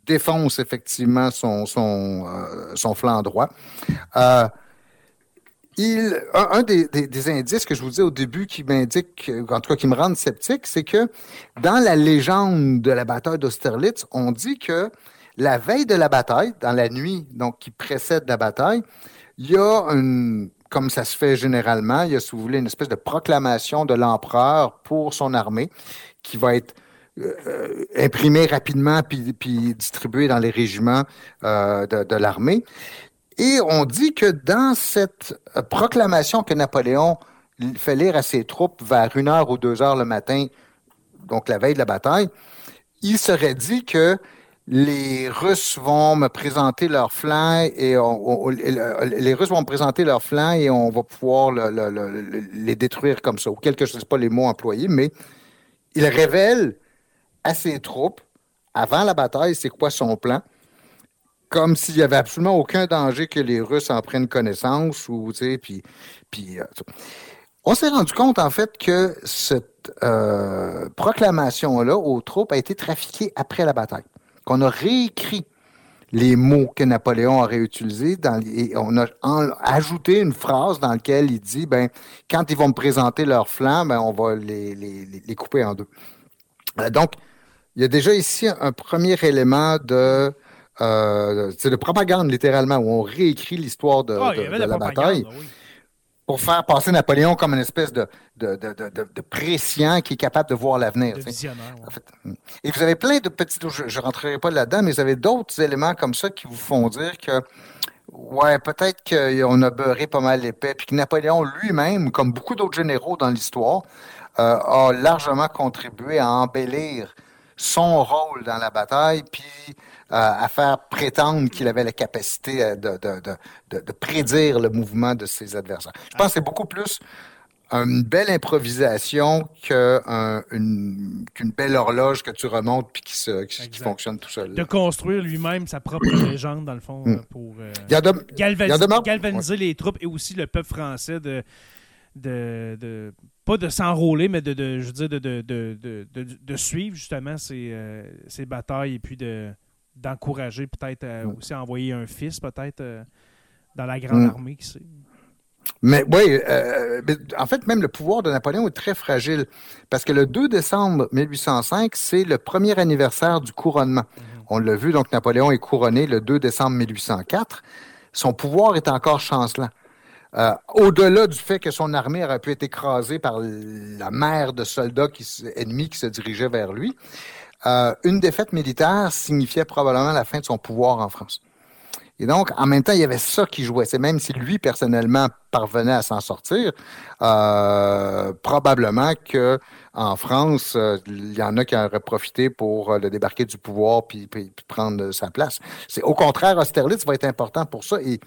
défoncent effectivement son, son, euh, son flanc droit. Euh, un, des, indices que je vous disais au début qui m'indique, en tout cas qui me rendent sceptique, c'est que dans la légende de la bataille d'Austerlitz, on dit que la veille de la bataille, dans la nuit donc qui précède la bataille, il y a une, comme ça se fait généralement, il y a, si vous voulez, une espèce de proclamation de l'empereur pour son armée qui va être euh, imprimée rapidement puis, distribuée dans les régiments euh, de l'armée. Et on dit que dans cette proclamation que Napoléon fait lire à ses troupes vers une heure ou deux heures le matin, donc la veille de la bataille, il serait dit que les Russes vont me présenter leur flanc et les Russes vont présenter et on va pouvoir les détruire comme ça, ou quelque chose, pas les mots employés, mais il révèle à ses troupes, avant la bataille, c'est quoi son plan, comme s'il n'y avait absolument aucun danger que les Russes en prennent connaissance, ou, euh, on s'est rendu compte, en fait, que cette euh, proclamation-là aux troupes a été trafiquée après la bataille qu'on a réécrit les mots que Napoléon aurait utilisés et on a ajouté une phrase dans laquelle il dit ben quand ils vont me présenter leurs flancs, ben, on va les, les, couper en deux. Euh, donc, il y a déjà ici un premier élément de euh, de propagande littéralement où on réécrit l'histoire de, ah, la bataille pour faire passer Napoléon comme une espèce de, de, prescient qui est capable de voir l'avenir. Hmm. Et vous avez plein de petits, je ne rentrerai pas là-dedans, mais vous avez d'autres éléments comme ça qui vous font dire que, ouais, peut-être qu'on a beurré pas mal l'épais, puis que Napoléon lui-même, comme beaucoup d'autres généraux dans l'histoire, euh, a largement contribué à embellir son rôle dans la bataille, puis à faire prétendre qu'il avait la capacité euh, de, de, de, prédire le mouvement de ses adversaires. Je pense que c'est beaucoup plus une belle improvisation qu'une belle horloge que tu remontes puis qui, se, qui, fonctionne tout seul. De construire lui-même sa propre légende, dans le fond, mm. pour euh, galvaniser, les troupes et aussi le peuple français de, de, pas de s'enrôler, mais de, de, je veux dire, de, de, de, suivre justement ces, euh, ces batailles et puis de d'encourager peut-être aussi à envoyer un fils peut-être euh, dans la grande armée, qui sait. Mais oui, euh, en fait, même le pouvoir de Napoléon est très fragile parce que le 2 décembre 1805, c'est le premier anniversaire du couronnement. Mm-hmm. On l'a vu, donc Napoléon est couronné le 2 décembre 1804. Son pouvoir est encore chancelant. Euh, au-delà du fait que son armée aurait pu être écrasée par la mer de soldats ennemis qui se dirigeaient vers lui, euh, une défaite militaire signifiait probablement la fin de son pouvoir en France. Et donc, en même temps, il y avait ça qui jouait. C'est même si lui, personnellement, parvenait à s'en sortir, euh, probablement que en France, euh, il y en a qui auraient profité pour le débarquer du pouvoir puis, prendre sa place. C'est au contraire, Austerlitz va être important pour ça. Et,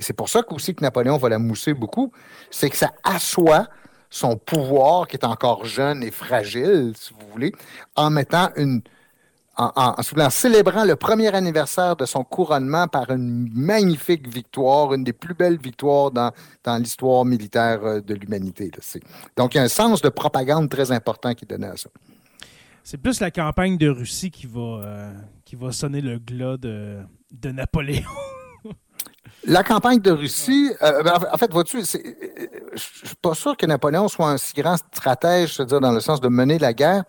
c'est pour ça qu'aussi que Napoléon va la mousser beaucoup. C'est que ça assoit son pouvoir, qui est encore jeune et fragile, si vous voulez, en mettant une. En, célébrant le premier anniversaire de son couronnement par une magnifique victoire, une des plus belles victoires dans, dans l'histoire militaire euh, de l'humanité. Donc, il y a un sens de propagande très important qui donnait à ça. C'est plus la campagne de Russie qui va, euh, qui va sonner le glas de, de Napoléon. La campagne de Russie, euh, ben, en fait, vois-tu, je suis pas sûr que Napoléon soit un si grand stratège, je veux dire, dans le sens de mener la guerre,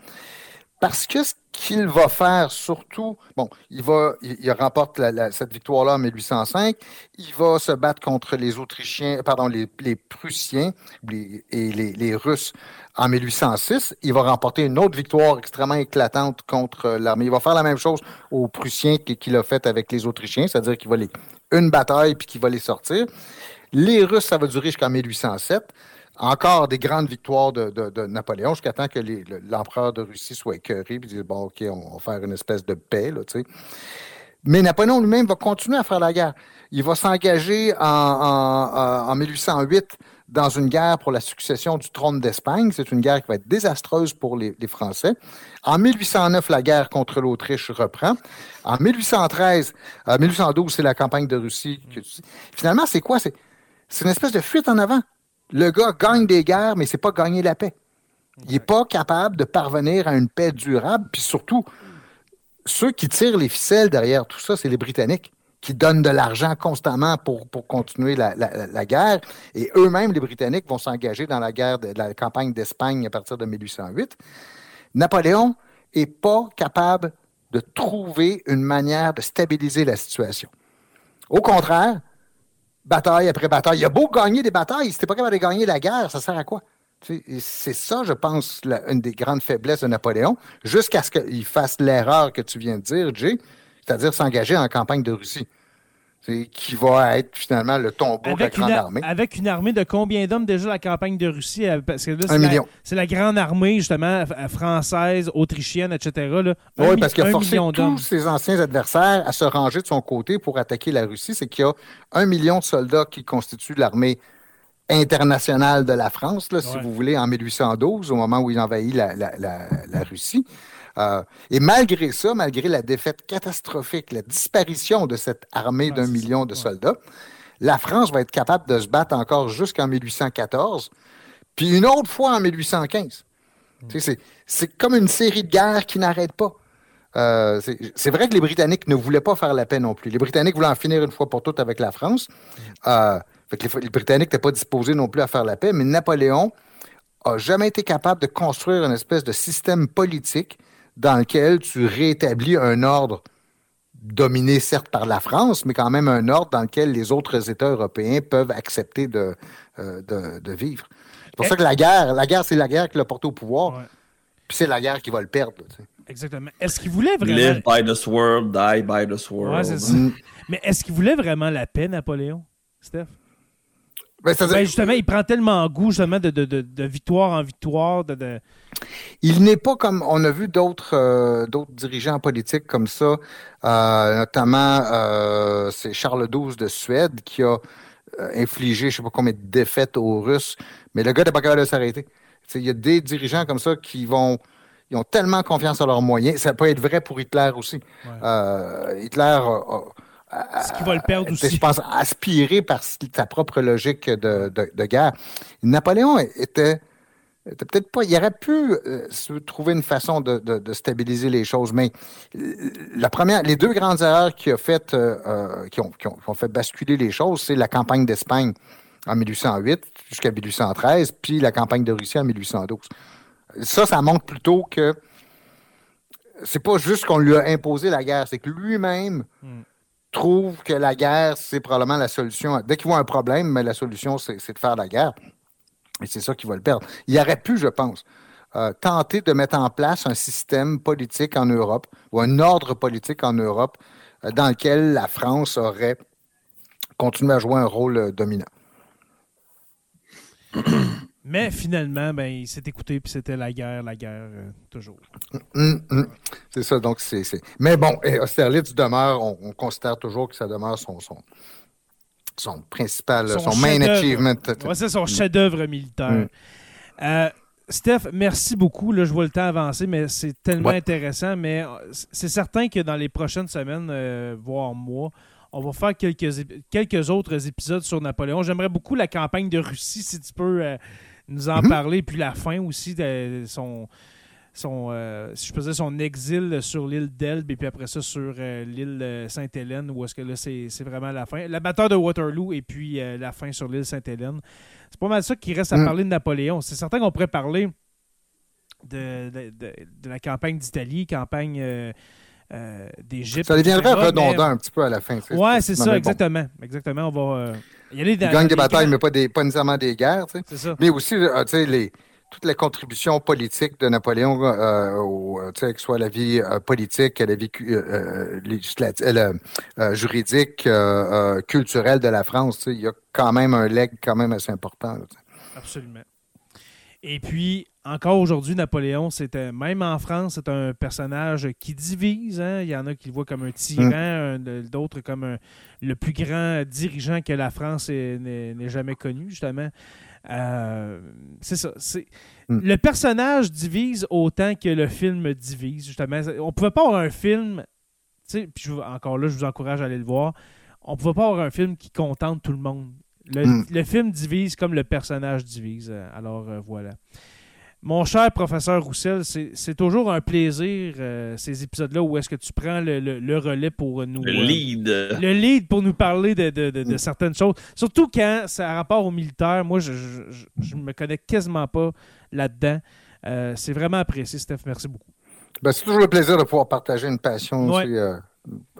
parce que ce qu'il va faire surtout, bon, il va, il, remporte cette victoire-là en 1805, il va se battre contre les Autrichiens, pardon, les, Prussiens et les, les, Russes en 1806. Il va remporter une autre victoire extrêmement éclatante contre l'armée. Il va faire la même chose aux Prussiens qu'il a fait avec les Autrichiens, c'est-à-dire qu'il va les, une bataille puis qu'il va les sortir. Les Russes, ça va durer jusqu'en 1807. Encore des grandes victoires de, Napoléon jusqu'à temps que l'empereur de Russie soit écœuré et dise Bon, OK, on va faire une espèce de paix. Là, Mais Napoléon lui-même va continuer à faire la guerre. Il va s'engager en, en 1808 dans une guerre pour la succession du trône d'Espagne. C'est une guerre qui va être désastreuse pour les, Français. En 1809, la guerre contre l'Autriche reprend. En 1813, 1812, euh, c'est la campagne de Russie. Finalement, c'est quoi? C'est, une espèce de fuite en avant. Le gars gagne des guerres, mais c'est pas gagner la paix. Il n'est pas capable de parvenir à une paix durable. Puis surtout, ceux qui tirent les ficelles derrière tout ça, c'est les Britanniques qui donnent de l'argent constamment pour, pour continuer la, la, guerre. Et eux-mêmes, les Britanniques, vont s'engager dans la guerre de, la campagne d'Espagne à partir de 1808. Napoléon n'est pas capable de trouver une manière de stabiliser la situation. Au contraire, bataille après bataille. Il a beau gagner des batailles, si tu pas capable de gagner la guerre, ça sert à quoi? C'est ça, je pense, une des grandes faiblesses de Napoléon, jusqu'à ce qu'il fasse l'erreur que tu viens de dire, Jay, c'est-à-dire s'engager en campagne de Russie. Qui va être finalement le tombeau de la Avec une, grande armée. avec une armée de combien d'hommes déjà la campagne de Russie? euh, Parce que là, Un la- million. C'est la grande armée, justement, f- française, autrichienne, etc. Là. Oui, parce qu'il a forcé tous ses anciens adversaires à se ranger de son côté pour attaquer la Russie. C'est qu'il y a un million de soldats qui constituent l'armée internationale de la France, là, si vous voulez, en 1812, au moment où il envahit la, la- la- la Russie. Euh, et malgré ça, malgré la défaite catastrophique, la disparition de cette armée d'un million de soldats, la France va être capable de se battre encore jusqu'en 1814, puis une autre fois en 1815. Tu sais, c'est- comme une série de guerres qui n'arrête pas. Euh, c'est c'est vrai que les Britanniques ne voulaient pas faire la paix non plus. Les Britanniques voulaient en finir une fois pour toutes avec la France. Euh, fait que les, les Britanniques n'étaient pas disposés non plus à faire la paix, mais Napoléon a jamais été capable de construire une espèce de système politique dans lequel tu rétablis un ordre dominé certes par la France, mais quand même un ordre dans lequel les autres États européens peuvent accepter de, euh, de, de vivre. C'est pour ça que la guerre, la guerre, c'est la guerre qui l'a porté au pouvoir, Ouais, puis c'est la guerre qui va le perdre. là, tu sais. exactement. Est-ce qu'il voulait vraiment. Live by the sword, die by the sword. Ouais, c'est ça. Mm. Mais est-ce qu'il voulait vraiment la paix, Napoléon, Steph? Ben, Ben, justement, il prend tellement goût justement de, de, de, de victoire en victoire. De. Il n'est pas comme on a vu d'autres euh, d'autres dirigeants politiques comme ça, euh, notamment euh, c'est Charles XII de Suède qui a infligé je sais pas combien de défaites aux Russes, mais le gars n'est pas capable de s'arrêter. Il y a des dirigeants comme ça qui vont ils ont tellement confiance en leurs moyens. Ça peut être vrai pour Hitler aussi. Ouais. Hitler a- a- Est-ce qu'il va le perdre aussi? je pense, aspiré par sa propre logique de, de- de guerre. Napoléon était, était peut-être pas. Il aurait pu euh, se trouver une façon de, de- stabiliser les choses, mais euh, la première, les deux grandes erreurs qui, a fait, euh, euh, qui, ont, qui ont- qui ont fait basculer les choses, c'est la campagne d'Espagne en 1808 jusqu'à 1813, puis la campagne de Russie en 1812. Ça, ça montre plutôt que c'est pas juste qu'on lui a imposé la guerre, c'est que lui-même Hmm. Trouve que la guerre, c'est probablement la solution. Dès qu'il voit un problème, mais la solution, c'est c'est de faire la guerre. Et c'est ça qui va le perdre. Il aurait pu, je pense, euh, tenter de mettre en place un système politique en Europe ou un ordre politique en Europe euh, dans lequel la France aurait continué à jouer un rôle euh, dominant. Mais finalement, ben, il s'est écouté, puis c'était la guerre, la guerre, euh, toujours. Hum, hum. C'est ça, donc c'est. Mais bon, et Austerlitz demeure, on, on considère toujours que ça demeure son, son, son principal, Son son, main achievement. Ouais, c'est son chef-d'œuvre militaire. Mm. Euh, Steph, merci beaucoup. Là, je vois le temps avancer, mais c'est tellement Ouais. intéressant. Mais euh, c'est certain que dans les prochaines semaines, euh, voire mois, on va faire quelques, quelques autres épisodes sur Napoléon. J'aimerais beaucoup la campagne de Russie, si tu peux euh, nous en Mhm. parler. Puis la fin aussi de son. Son, euh, si je peux dire, son exil sur l'île d'Elbe et puis après ça sur euh, l'île Sainte-Hélène où est-ce que là c'est vraiment la fin. La bataille de Waterloo et puis euh, la fin sur l'île Sainte-Hélène. C'est pas mal ça qui reste à Mm. parler de Napoléon. C'est certain qu'on pourrait parler de, de, de- de la campagne d'Italie, campagne d'Égypte. Ça deviendrait redondant mais- un petit peu à la fin. Ouais, c'est ça, bon. exactement. Exactement. On va dans. Il gagne des les batailles, mais pas, des, pas nécessairement des guerres. ça. Mais aussi, euh, tu sais, les, toutes les contributions politiques de Napoléon, euh, au, euh, que ce soit la vie euh, politique, la vie cu- euh, législati- le- euh, juridique, culturelle de la France. Il y a quand même un leg quand même assez important. là. Absolument. Et puis, encore aujourd'hui, Napoléon, c'était même en France, c'est un personnage qui divise. hein. Il y en a qui le voient comme un tyran, un- d'autres comme un- le plus grand dirigeant que la France ait- n'ait jamais connu, justement. Euh, c'est ça. c'est- Mm. Le personnage divise autant que le film divise, justement. On pouvait pas avoir un film, puis je encore là, je vous encourage à aller le voir. On pouvait pas avoir un film qui contente tout le monde. Le, Mm. le film divise comme le personnage divise. Euh, Alors euh, voilà. Mon cher professeur Roussel, c'est c'est toujours un plaisir, euh, ces épisodes-là, où est-ce que tu prends le, le- le relais pour nous. Le euh, lead. le lead pour nous parler de, de- de- de Mm. certaines choses. Surtout quand ça a rapport au militaire. Moi, je, je, je- je me connais quasiment pas là-dedans. Euh, c'est vraiment apprécié, Steph. Merci beaucoup. Ben, c'est toujours le plaisir de pouvoir partager une passion Ouais. aussi, euh,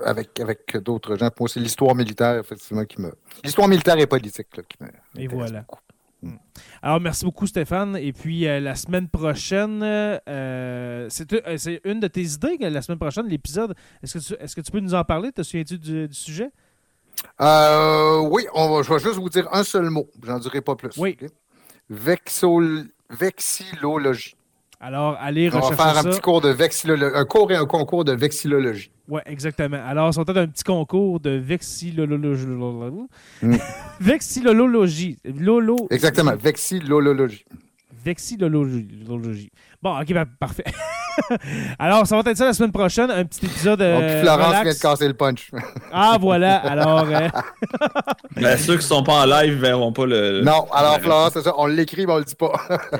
avec, avec d'autres gens. Pour moi, c'est l'histoire militaire, effectivement, qui me. L'histoire militaire et politique, là, qui me. Et voilà. beaucoup. Alors, merci beaucoup, Stéphane. Et puis, euh, la semaine prochaine, euh, c'est euh, c'est une de tes idées, que la semaine prochaine, l'épisode. Est-ce que, tu- est-ce que tu peux nous en parler? Te souviens-tu du, du sujet? Oui, on va, je vais juste vous dire un seul mot. J'en dirai pas plus. Oui. Vexol- vexillologie. Alors, allez On va rechercher faire un ça. petit cours de vexillologie. Un cours et un concours de vexillologie. Oui, exactement. Alors, ça va être un petit concours de vexillologie. Mm. vexillologie. Lolo. Exactement, vexillologie. Vexillologie. Bon, ok, ben, parfait. Alors, ça va être ça la semaine prochaine. Un petit épisode. Donc, euh, Florence relax. vient de casser le punch. Ah, voilà. Alors, euh, Ben, ceux qui sont pas en live verront pas le. non, alors Florence, c'est ça, on l'écrit, mais on le dit pas.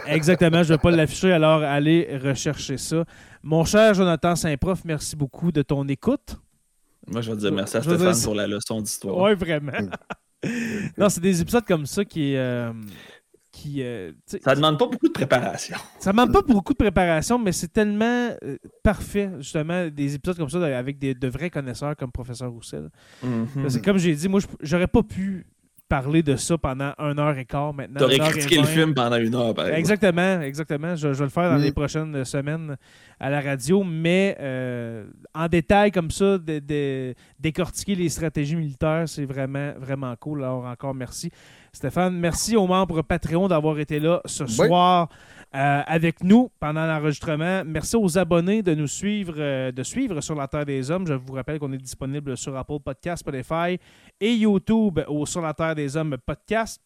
exactement, je ne vais pas l'afficher. Alors, allez rechercher ça. Mon cher Jonathan Saint-Prof, merci beaucoup de ton écoute. Moi, je vais dire merci à Stéphane dire- pour la leçon d'histoire. Oui, vraiment. non, c'est des épisodes comme ça qui. euh, qui euh, Ça demande pas beaucoup de préparation. Ça manque pas beaucoup de préparation, mais c'est tellement euh, parfait, justement, des épisodes comme ça avec des, de vrais connaisseurs comme Professeur Roussel. Parce que comme j'ai dit, moi, je- j'aurais pas pu parler de ça pendant une heure et quart maintenant. T'aurais critiqué le film pendant une heure, par exemple. Exactement, exactement. Je, je vais le faire dans Mm. les prochaines semaines à la radio, mais euh, en détail comme ça, de, de- décortiquer les stratégies militaires, c'est vraiment, vraiment cool. Alors encore merci. Stéphane, merci aux membres Patreon d'avoir été là ce soir euh, avec nous pendant l'enregistrement. Merci aux abonnés de nous suivre, euh, de suivre sur la Terre des Hommes. Je vous rappelle qu'on est disponible sur Apple Podcast, Spotify et YouTube au Sur la Terre des Hommes podcast.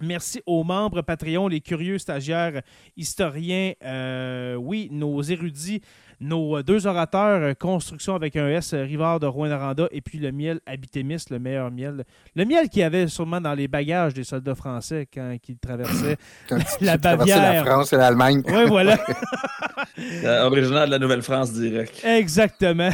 Merci aux membres Patreon, les curieux stagiaires, historiens, euh, oui, nos érudits, nos deux orateurs, euh, Construction avec un S, Rivard de Rouen-Noranda, et puis le miel Habitémis, le meilleur miel. Le miel qu'il y avait sûrement dans les bagages des soldats français quand ils traversaient la traverser la Bavière. France et l'Allemagne. Oui, voilà. Originaire de la Nouvelle-France direct. Exactement.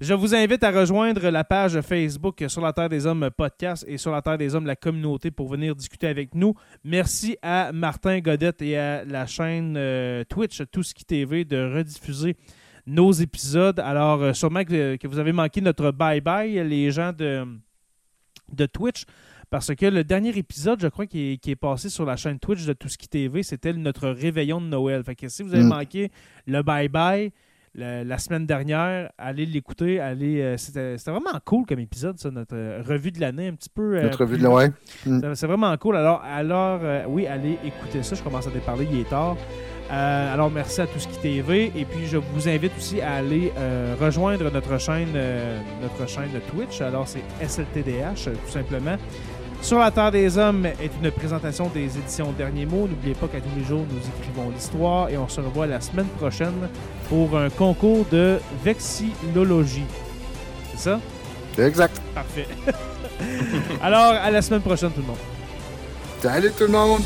Je vous invite à rejoindre la page Facebook Sur la Terre des Hommes podcast et Sur la Terre des Hommes la communauté pour venir discuter avec nous. Merci à Martin Godette et à la chaîne euh, Twitch Tout ce qui TV de rediffuser nos épisodes. Alors, euh, sûrement que, que vous avez manqué notre bye-bye, les gens de, de Twitch. Parce que le dernier épisode, je crois, qui est, qui est passé sur la chaîne Twitch de Tout ce qui TV, c'était notre réveillon de Noël. Fait que si vous avez Mm. manqué le bye-bye la semaine dernière, allez l'écouter. Allez, euh, c'était c'était vraiment cool comme épisode, ça, notre euh, revue de l'année, un petit peu. Notre vue plus- de loin. c'est- C'est vraiment cool. Alors, alors euh, oui, allez écouter ça. Je commence à déparler, il est tard. Euh, alors, merci à tout ce qui TV. Et puis, je vous invite aussi à aller euh, rejoindre notre chaîne, euh, notre chaîne Twitch. Alors, c'est SLTDH, tout simplement. Sur la Terre des Hommes est une présentation des éditions Derniers Mots. N'oubliez pas qu'à tous les jours, nous écrivons l'histoire et on se revoit la semaine prochaine pour un concours de vexillologie. C'est ça? Exact. Parfait. Alors, à la semaine prochaine, tout le monde. Salut tout le monde!